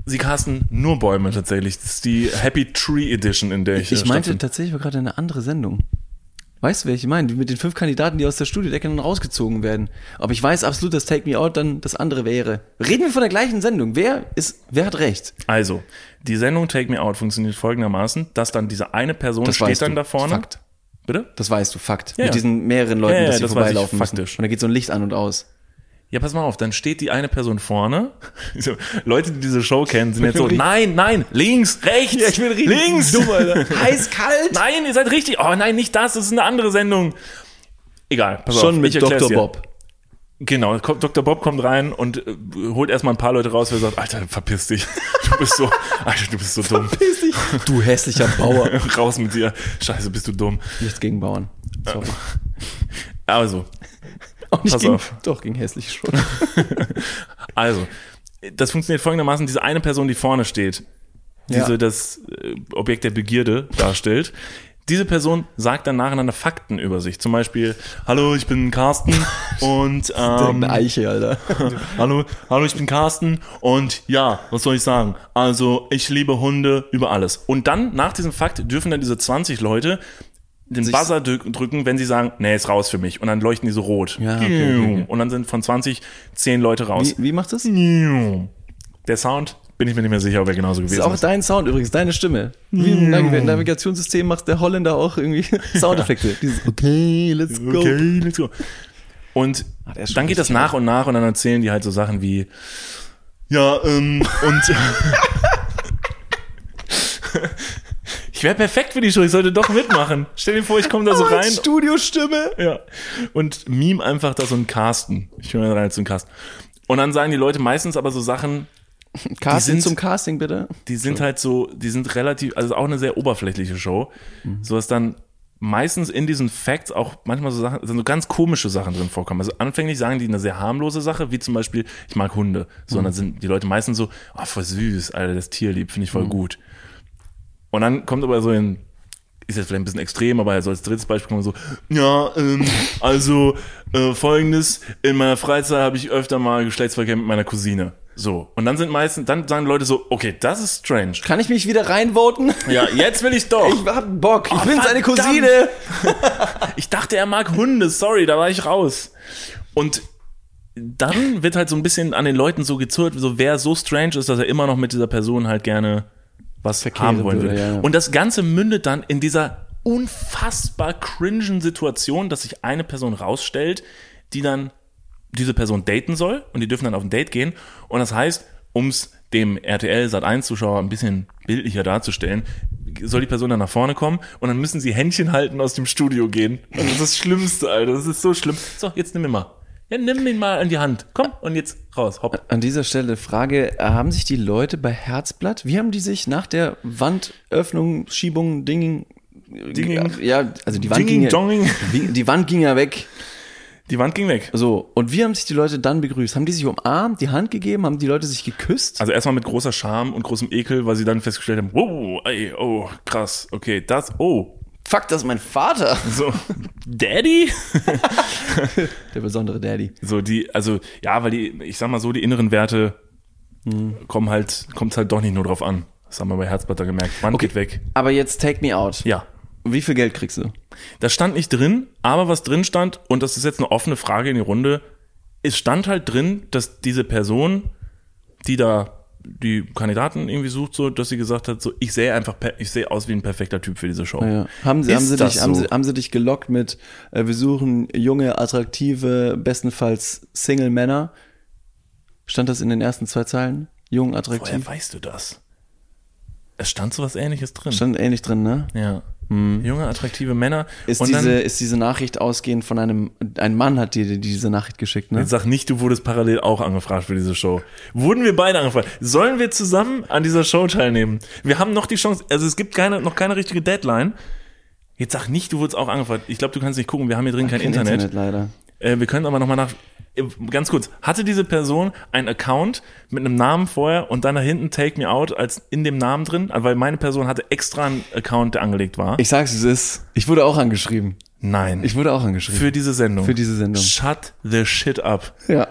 Sie casten nur Bäume tatsächlich. Das ist die Happy Tree Edition, in der ich, Ich äh, meinte stattfinde. tatsächlich gerade eine andere Sendung. Weißt du, wer ich meine? Mit den fünf Kandidaten, die aus der Studiodecke dann rausgezogen werden. Aber ich weiß absolut, dass Take Me Out dann das andere wäre. Reden wir von der gleichen Sendung. Wer ist, wer hat recht? Also, die Sendung Take Me Out funktioniert folgendermaßen, dass dann diese eine Person Das steht dann du. da vorne. Fakt. Bitte? Das weißt du, Fakt. Ja, Mit diesen mehreren Leuten, Ja, ja, dass sie das weiß ich vorbeilaufen müssen. faktisch. Und da geht so ein Licht an und aus. Ja, pass mal auf, dann steht die eine Person vorne. (laughs) So, Leute, die diese Show kennen, sind jetzt so, nein, nein, links, rechts, Ja, ich bin richtig links. dumm, Alter. (laughs) Heiß, kalt. Nein, ihr seid richtig. Oh nein, nicht das, das ist eine andere Sendung. Egal, pass Schon auf, mit ich Dr. Bob. Genau, Dr. Bob kommt rein und äh, holt erstmal ein paar Leute raus, wer sagt, Alter, verpiss dich. (laughs) Du bist so, Alter, du bist so dumm. Du hässlicher Bauer. Raus mit dir. Scheiße, bist du dumm. Nichts gegen Bauern. Sorry. Also, (laughs) Auch nicht Pass gegen, auf. Doch, gegen hässlich schon. (laughs) Also, das funktioniert folgendermaßen, diese eine Person, die vorne steht, diese Ja. das äh, Objekt der Begierde darstellt, diese Person sagt dann nacheinander Fakten über sich. Zum Beispiel, hallo, ich bin Carsten (laughs) und ähm, Eine Eiche, Alter. hallo, hallo, ich bin Carsten und ja, was soll ich sagen? Also, ich liebe Hunde über alles. Und dann, nach diesem Fakt, dürfen dann diese 20 Leute den Sich- Buzzer drück- drücken, wenn sie sagen, nee, ist raus für mich. Und dann leuchten die so rot. Ja, okay, okay. Und dann sind von 20 10 Leute raus. Wie, wie macht das? Der Sound, bin ich mir nicht mehr sicher, ob er genauso Das gewesen ist auch ist. dein Sound übrigens, deine Stimme. Wie im Nav- Navigationssystem macht der Holländer auch irgendwie (laughs) Soundeffekte. Dieses okay, let's go. Okay, let's go. Und schon dann geht das nach und nach und dann erzählen die halt so Sachen wie, ja, ähm, und (laughs) (laughs) ich wäre perfekt für die Show, ich sollte doch mitmachen. Stell dir vor, ich komme da so (laughs) rein. Studiostimme. Ja. Und meme einfach da so ein Carsten. Ich höre rein so ein Carsten. Und dann sagen die Leute meistens aber so Sachen, (laughs) Casting sind- zum Casting, bitte. die sind halt so, die sind relativ, also auch eine sehr oberflächliche Show, so dass dann meistens in diesen Facts auch manchmal so Sachen, sind so ganz komische Sachen drin vorkommen. Also anfänglich sagen die eine sehr harmlose Sache, wie zum Beispiel, ich mag Hunde. So, und dann sind die Leute meistens so, ah, voll süß, Alter, das Tier lieb, finde ich voll gut. Und dann kommt aber so ein, ist jetzt vielleicht ein bisschen extrem, aber so als drittes Beispiel kommt so, ja, ähm, also äh, folgendes, in meiner Freizeit habe ich öfter mal Geschlechtsverkehr mit meiner Cousine. So. Und dann sind meistens, dann sagen Leute so, okay, das ist strange. Kann ich mich wieder reinvoten? Ja, jetzt will ich doch. Ich hab Bock. Ich Oh, bin seine. Cousine. (laughs) Ich dachte, er mag Hunde, sorry, da war ich raus. Und dann wird halt so ein bisschen an den Leuten so gezurrt, so wer so strange ist, dass er immer noch mit dieser Person halt gerne was haben wollen würde, ja, ja. Und das Ganze mündet dann in dieser unfassbar cringen Situation, dass sich eine Person rausstellt, die dann diese Person daten soll und die dürfen dann auf ein Date gehen. Und das heißt, um es dem RTL Sat 1 Zuschauer ein bisschen bildlicher darzustellen, soll die Person dann nach vorne kommen und dann müssen sie Händchen halten aus dem Studio gehen. Das ist das Schlimmste, Alter. Das ist so schlimm. So, jetzt nimm ihn mal. Ja, nimm ihn mal an die Hand. Komm und jetzt raus. Hopp. An dieser Stelle Frage, äh, haben sich die Leute bei Herzblatt, wie haben die sich nach der Wandöffnung, Schiebung, Dinging, Dinging. ja, also die Wand Dinging, ging ja, Donging. (laughs) die Wand ging ja weg. Die Wand ging weg. So, und wie haben sich die Leute dann begrüßt? Haben die sich umarmt, die Hand gegeben, haben die Leute sich geküsst? Also erstmal mit großer Scham und großem Ekel, weil sie dann festgestellt haben, wow, ey, oh, krass, okay, das, oh, Fuck, das ist mein Vater. so, Daddy? (laughs) Der besondere Daddy. So die, also ja, weil die, ich sag mal so, die inneren Werte kommen halt, kommt halt doch nicht nur drauf an. Das haben wir bei Herzblatter gemerkt. Wand geht weg. Aber jetzt take me out. Ja. Wie viel Geld kriegst du? Das stand nicht drin, aber was drin stand, und das ist jetzt eine offene Frage in die Runde, es stand halt drin, dass diese Person, die da die Kandidaten irgendwie sucht, so, dass sie gesagt hat, so, ich sehe einfach, ich sehe aus wie ein perfekter Typ für diese Show. Ja. Haben sie, haben sie dich, haben so? sie, haben sie dich gelockt mit, äh, wir suchen junge, attraktive, bestenfalls Single Männer? Stand das in den ersten zwei Zeilen? Jung, Woher attraktiv? weißt du das? Es stand so was ähnliches drin. Stand ähnlich drin, ne? ja. Junge, attraktive Männer. Ist, und diese, dann, ist diese Nachricht ausgehend von einem, ein Mann hat dir die- diese Nachricht geschickt, ne? Jetzt sag nicht, du wurdest parallel auch angefragt für diese Show. Wurden wir beide angefragt? Sollen wir zusammen an dieser Show teilnehmen? Wir haben noch die Chance, also es gibt keine, noch keine richtige Deadline. Jetzt sag nicht, du wurdest auch angefragt. Ich glaube, du kannst nicht gucken, wir haben hier drin kein, Internet. leider. Äh, wir können aber nochmal nach. äh, Ganz kurz, hatte diese Person einen Account mit einem Namen vorher und dann da hinten Take Me Out als in dem Namen drin? Also, Weil meine Person hatte extra einen Account, der angelegt war. Ich sag's, es ist. Ich wurde auch angeschrieben. Nein. Ich wurde auch angeschrieben. für diese Sendung. Für diese Sendung. Shut the shit up. ja.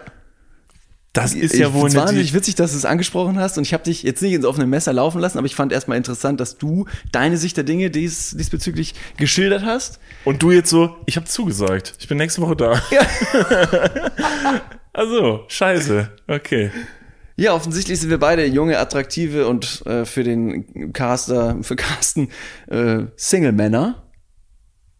Das ist ich ja wohl wahnsinnig witzig, dass du es angesprochen hast und ich habe dich jetzt nicht ins offene Messer laufen lassen, aber ich fand erstmal interessant, dass du deine Sicht der Dinge dies, diesbezüglich geschildert hast. Und du jetzt so, ich habe zugesagt. Ich bin nächste Woche da. Ja. (laughs) also, scheiße. Okay. Ja, offensichtlich sind wir beide junge, attraktive und äh, für den Caster, für Carsten äh, Single-Männer.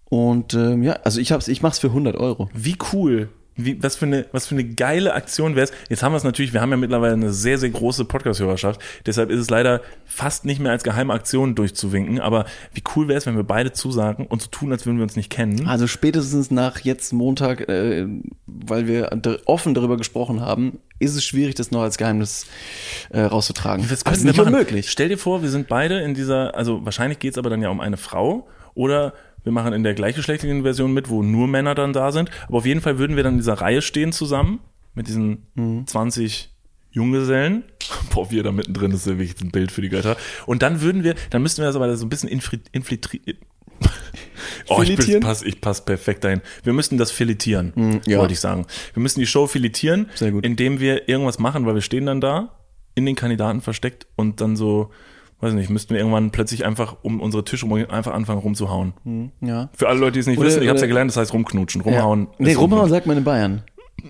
Und ähm, ja, also ich hab's, ich mach's für 100 Euro. Wie cool. Wie, was, für eine, was für eine geile Aktion wäre es. Jetzt haben wir es natürlich, wir haben ja mittlerweile eine sehr, sehr große Podcast-Hörerschaft. Deshalb ist es leider fast nicht mehr als geheime Aktion durchzuwinken. Aber wie cool wäre es, wenn wir beide zusagen und so tun, als würden wir uns nicht kennen. Also spätestens nach jetzt Montag, äh, weil wir offen darüber gesprochen haben, ist es schwierig, das noch als Geheimnis äh, rauszutragen. Das Aber es könnten ist nicht machen. unmöglich. Stell dir vor, wir sind beide in dieser, also wahrscheinlich geht's aber dann ja um eine Frau oder wir machen in der gleichgeschlechtlichen Version mit, wo nur Männer dann da sind. Aber auf jeden Fall würden wir dann in dieser Reihe stehen zusammen mit diesen Mhm. 20 Junggesellen. (laughs) Boah, wir da mittendrin, das ist ja wirklich ein Bild für die Götter. Und dann würden wir, dann müssten wir das aber so ein bisschen infiltrieren. (laughs) Oh, ich, bin, pass, ich passe perfekt dahin. Wir müssten das filetieren, ja. wollte ich sagen. Wir müssen die Show filetieren, Sehr gut. indem wir irgendwas machen, weil wir stehen dann da, in den Kandidaten versteckt und dann so, weiß nicht, müssten wir irgendwann plötzlich einfach um unsere Tische einfach anfangen rumzuhauen. Ja. Für alle Leute, die es nicht Oder- wissen, ich habe es ja oder- gelernt, das heißt rumknutschen, rumhauen. Ja. Nee, rumhauen sagt man in Bayern.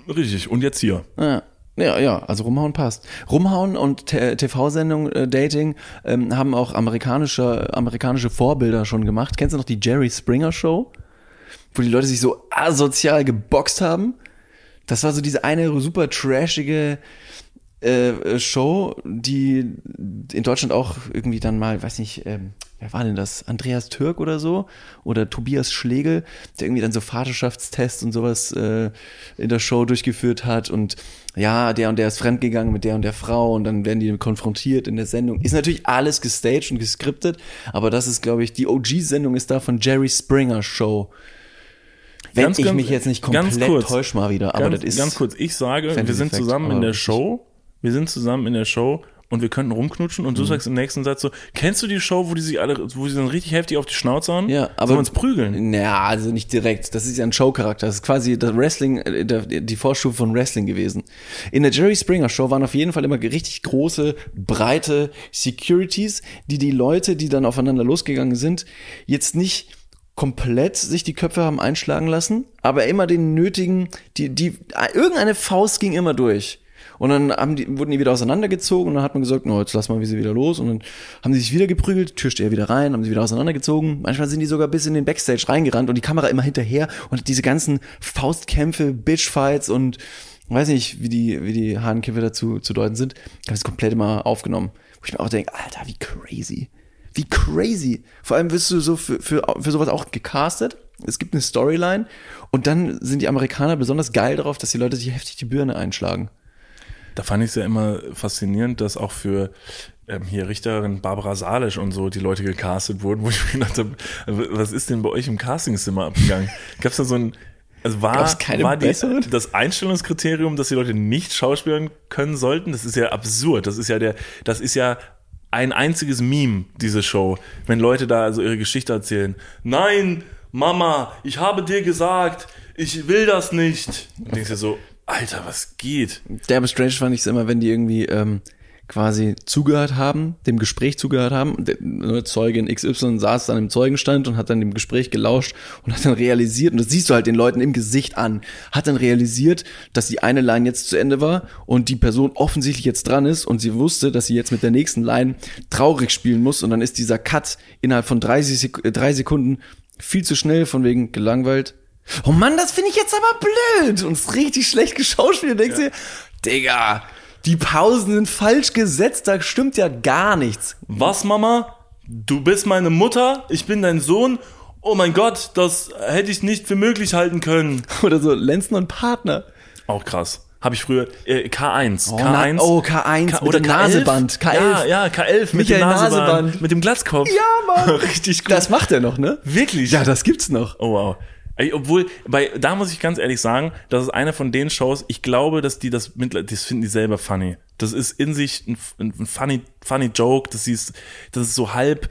Richtig, und jetzt hier. Ja. Ja, ja, also rumhauen passt. Rumhauen und TV-Sendung, äh, Dating ähm, haben auch amerikanische, amerikanische Vorbilder schon gemacht. Kennst du noch die Jerry Springer Show? Wo die Leute sich so asozial geboxt haben? Das war so diese eine super trashige äh, Show, die in Deutschland auch irgendwie dann mal, weiß nicht, ähm, wer war denn das? Andreas Türk oder so? Oder Tobias Schlegel, der irgendwie dann so Vaterschaftstests und sowas äh, in der Show durchgeführt hat und ja, der und der ist fremdgegangen mit der und der Frau und dann werden die konfrontiert in der Sendung. Ist natürlich alles gestaged und geskriptet, aber das ist, glaube ich, die OG-Sendung ist da von Jerry Springer Show. Wenn Ganz, ich ganz- mich jetzt nicht komplett kurz. täusch mal wieder, aber ganz, das ist ganz kurz, ich sage, wir sind zusammen in der. Show, wir sind zusammen in der Show und wir könnten rumknutschen und du Mhm. sagst im nächsten Satz so, kennst du die Show, wo die sich alle, wo sie dann richtig heftig auf die Schnauze hauen? Ja, aber Sollen wir uns prügeln? Naja, also nicht direkt. Das ist ja ein Showcharakter. Das ist quasi das Wrestling, äh, die Vorstufe von Wrestling gewesen. In der Jerry Springer Show waren auf jeden Fall immer richtig große, breite Securities, die die Leute, die dann aufeinander losgegangen sind, jetzt nicht komplett sich die Köpfe haben einschlagen lassen, aber immer den nötigen, die, die, irgendeine Faust ging immer durch. Und dann haben die, wurden die wieder auseinandergezogen und dann hat man gesagt, no, jetzt lass mal wie sie wieder los. Und dann haben die sich wieder geprügelt, Türsteher wieder rein, haben sie wieder auseinandergezogen. Manchmal sind die sogar bis in den Backstage reingerannt und die Kamera immer hinterher und diese ganzen Faustkämpfe, Bitchfights und weiß nicht, wie die, wie die Hahnkämpfe dazu zu deuten sind, habe ich komplett immer aufgenommen. Wo ich mir auch denke, Alter, wie crazy. Wie crazy. Vor allem wirst du so für, für, für sowas auch gecastet. Es gibt eine Storyline und dann sind die Amerikaner besonders geil darauf, dass die Leute sich heftig die Birne einschlagen. Da fand ich es ja immer faszinierend, dass auch für ähm, hier Richterin Barbara Salisch und so die Leute gecastet wurden, wo ich (laughs) mir gedacht habe, was ist denn bei euch im Castingzimmer abgegangen? Gab es da so ein, also war, war die, das Einstellungskriterium, dass die Leute nicht schauspielern können sollten? Das ist ja absurd. Das ist ja der, das ist ja ein einziges Meme, diese Show. Wenn Leute da also ihre Geschichte erzählen. Nein, Mama, ich habe dir gesagt, ich will das nicht. Und denkst dir so, Alter, was geht? Derbe Strange fand ich es immer, wenn die irgendwie ähm, quasi zugehört haben, dem Gespräch zugehört haben. Der ne, Zeugin XY saß dann im Zeugenstand und hat dann dem Gespräch gelauscht und hat dann realisiert, und das siehst du halt den Leuten im Gesicht an, hat dann realisiert, dass die eine Line jetzt zu Ende war und die Person offensichtlich jetzt dran ist und sie wusste, dass sie jetzt mit der nächsten Line traurig spielen muss und dann ist dieser Cut innerhalb von 30 Sek äh, drei Sekunden viel zu schnell von wegen gelangweilt. Oh Mann, das finde ich jetzt aber blöd. Und es ist richtig schlecht geschauspielt. Und denkst dir, Digga, die Pausen sind falsch gesetzt, da stimmt ja gar nichts. Was, Mama? du bist meine Mutter, ich bin dein Sohn. Oh mein Gott, das hätte ich nicht für möglich halten können. (laughs) Oder so Lenzen und Partner. Auch krass. Habe ich früher äh, K1, Oh, K1 na- oh, K1 K oder dem K11. Naseband, K11. Ja, ja, K11 mit Michael dem Naseband, Naseband. mit dem Glatzkopf. Ja, Mann. (laughs) Richtig gut. Das macht er noch, ne? Wirklich? Ja, das gibt's noch. Oh wow. Obwohl, bei, da muss ich ganz ehrlich sagen, das ist eine von den Shows, ich glaube, dass die das mittler, das finden die selber funny. Das ist in sich ein, ein funny, funny Joke, das ist, das ist so halb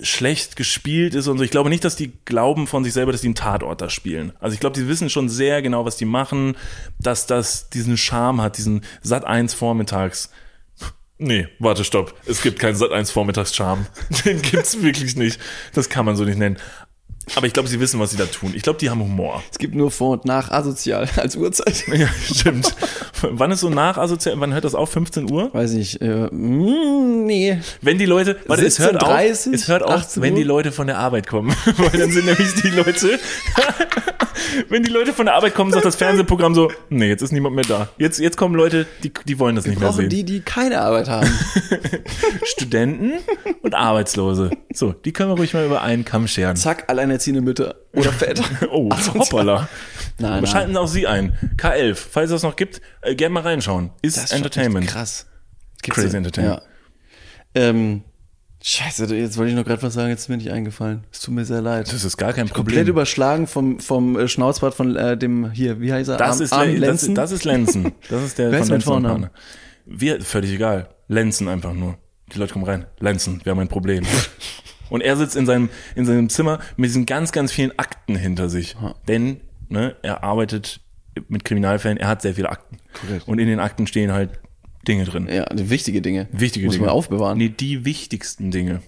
schlecht gespielt ist und so. Ich glaube nicht, dass die glauben von sich selber, dass die einen Tatort da spielen. Also ich glaube, die wissen schon sehr genau, was die machen, dass das diesen Charme hat, diesen Sat 1 vormittags. Nee, warte, stopp. Es gibt keinen Sat 1 Vormittags-Charme. (laughs) Den gibt's wirklich nicht. Das kann man so nicht nennen. Aber ich glaube, sie wissen, was sie da tun. Ich glaube, die haben Humor. Es gibt nur Vor- und Nach asozial (laughs) als Uhrzeit. (laughs) Ja, stimmt. wann ist so nach assozial? Wann hört das auf? 15 Uhr? Weiß ich, äh, mm, nee. Wenn die Leute, warte, es hört auf, 17:30, es hört auf, 18 wenn die Leute von der Arbeit kommen. (laughs) Weil dann sind nämlich die Leute, wenn die Leute von der Arbeit kommen, sagt das Fernsehprogramm so, nee, jetzt ist niemand mehr da. Jetzt, jetzt kommen Leute, die, die wollen das nicht mehr sehen. die, die keine Arbeit haben. (laughs) Studenten und Arbeitslose. So, die können wir ruhig mal über einen Kamm scheren. Zack, alleinerziehende Mütter oder Väter. (laughs) Oh, hoppala. Nein, nein. Schalten auch Sie ein. K11, falls es das noch gibt, äh, gerne mal reinschauen. Ist, Das ist Entertainment. Krass. Gibt's Crazy. Entertainment. Ja. Ähm, scheiße, jetzt wollte ich noch gerade was sagen, jetzt ist mir nicht eingefallen. Es tut mir sehr leid. Das ist gar kein Komplett Problem. überschlagen vom, vom äh, Schnauzbart von äh, dem, hier, wie heißt er? Das Arm- ist, Arm Le das, Lenzen? ist, das ist Lenzen. Das ist der (laughs) Wer von Lenzen? Partner. Wir, völlig egal. Lenzen einfach nur. Die Leute kommen rein. Lenzen, wir haben ein Problem. (laughs) Und er sitzt in seinem, in seinem Zimmer mit diesen ganz, ganz vielen Akten hinter sich. Denn, ne, er arbeitet mit Kriminalfällen, er hat sehr viele Akten. Korrekt. Und in den Akten stehen halt Dinge drin. Ja, wichtige Dinge. Wichtige Muss Dinge. man aufbewahren. Nee, die wichtigsten Dinge.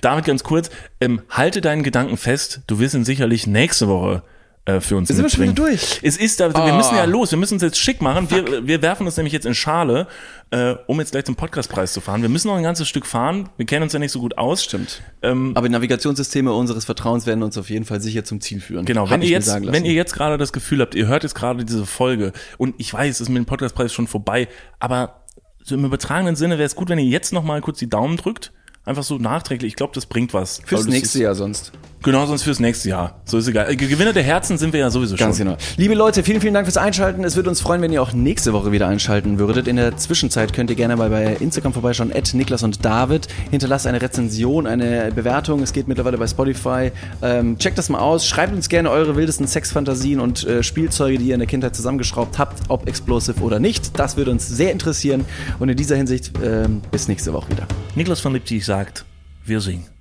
Damit ganz kurz, ähm, halte deinen Gedanken fest, du wirst ihn sicherlich nächste Woche äh, für uns Sind wir schon wieder durch? Es ist da, wir Ah. müssen ja los, wir müssen uns jetzt schick machen. Wir, wir werfen uns nämlich jetzt in Schale, äh, um jetzt gleich zum Podcastpreis zu fahren. Wir müssen noch ein ganzes Stück fahren. Wir kennen uns ja nicht so gut aus. Stimmt. Ähm, Aber Navigationssysteme unseres Vertrauens werden uns auf jeden Fall sicher zum Ziel führen. Genau, Hab wenn ihr jetzt, wenn ihr jetzt gerade das Gefühl habt, ihr hört jetzt gerade diese Folge und ich weiß, es ist mit dem Podcastpreis schon vorbei, aber so im übertragenen Sinne wäre es gut, wenn ihr jetzt noch mal kurz die Daumen drückt. Einfach so nachträglich. Ich glaube, das bringt was. Fürs nächste Jahr sonst. Genau, sonst fürs nächste Jahr. So ist egal. Äh, Gewinner der Herzen sind wir ja sowieso Ganz schon. genau. Liebe Leute, vielen, vielen Dank fürs Einschalten. Es würde uns freuen, wenn ihr auch nächste Woche wieder einschalten würdet. In der Zwischenzeit könnt ihr gerne mal bei Instagram vorbeischauen, at Niklas und David. Hinterlasst eine Rezension, eine Bewertung. Es geht mittlerweile bei Spotify. Ähm, checkt das mal aus. Schreibt uns gerne eure wildesten Sexfantasien und äh, Spielzeuge, die ihr in der Kindheit zusammengeschraubt habt, ob explosive oder nicht. Das würde uns sehr interessieren. Und in dieser Hinsicht ähm, bis nächste Woche wieder. Niklas von Lipzig sagt, wir singen.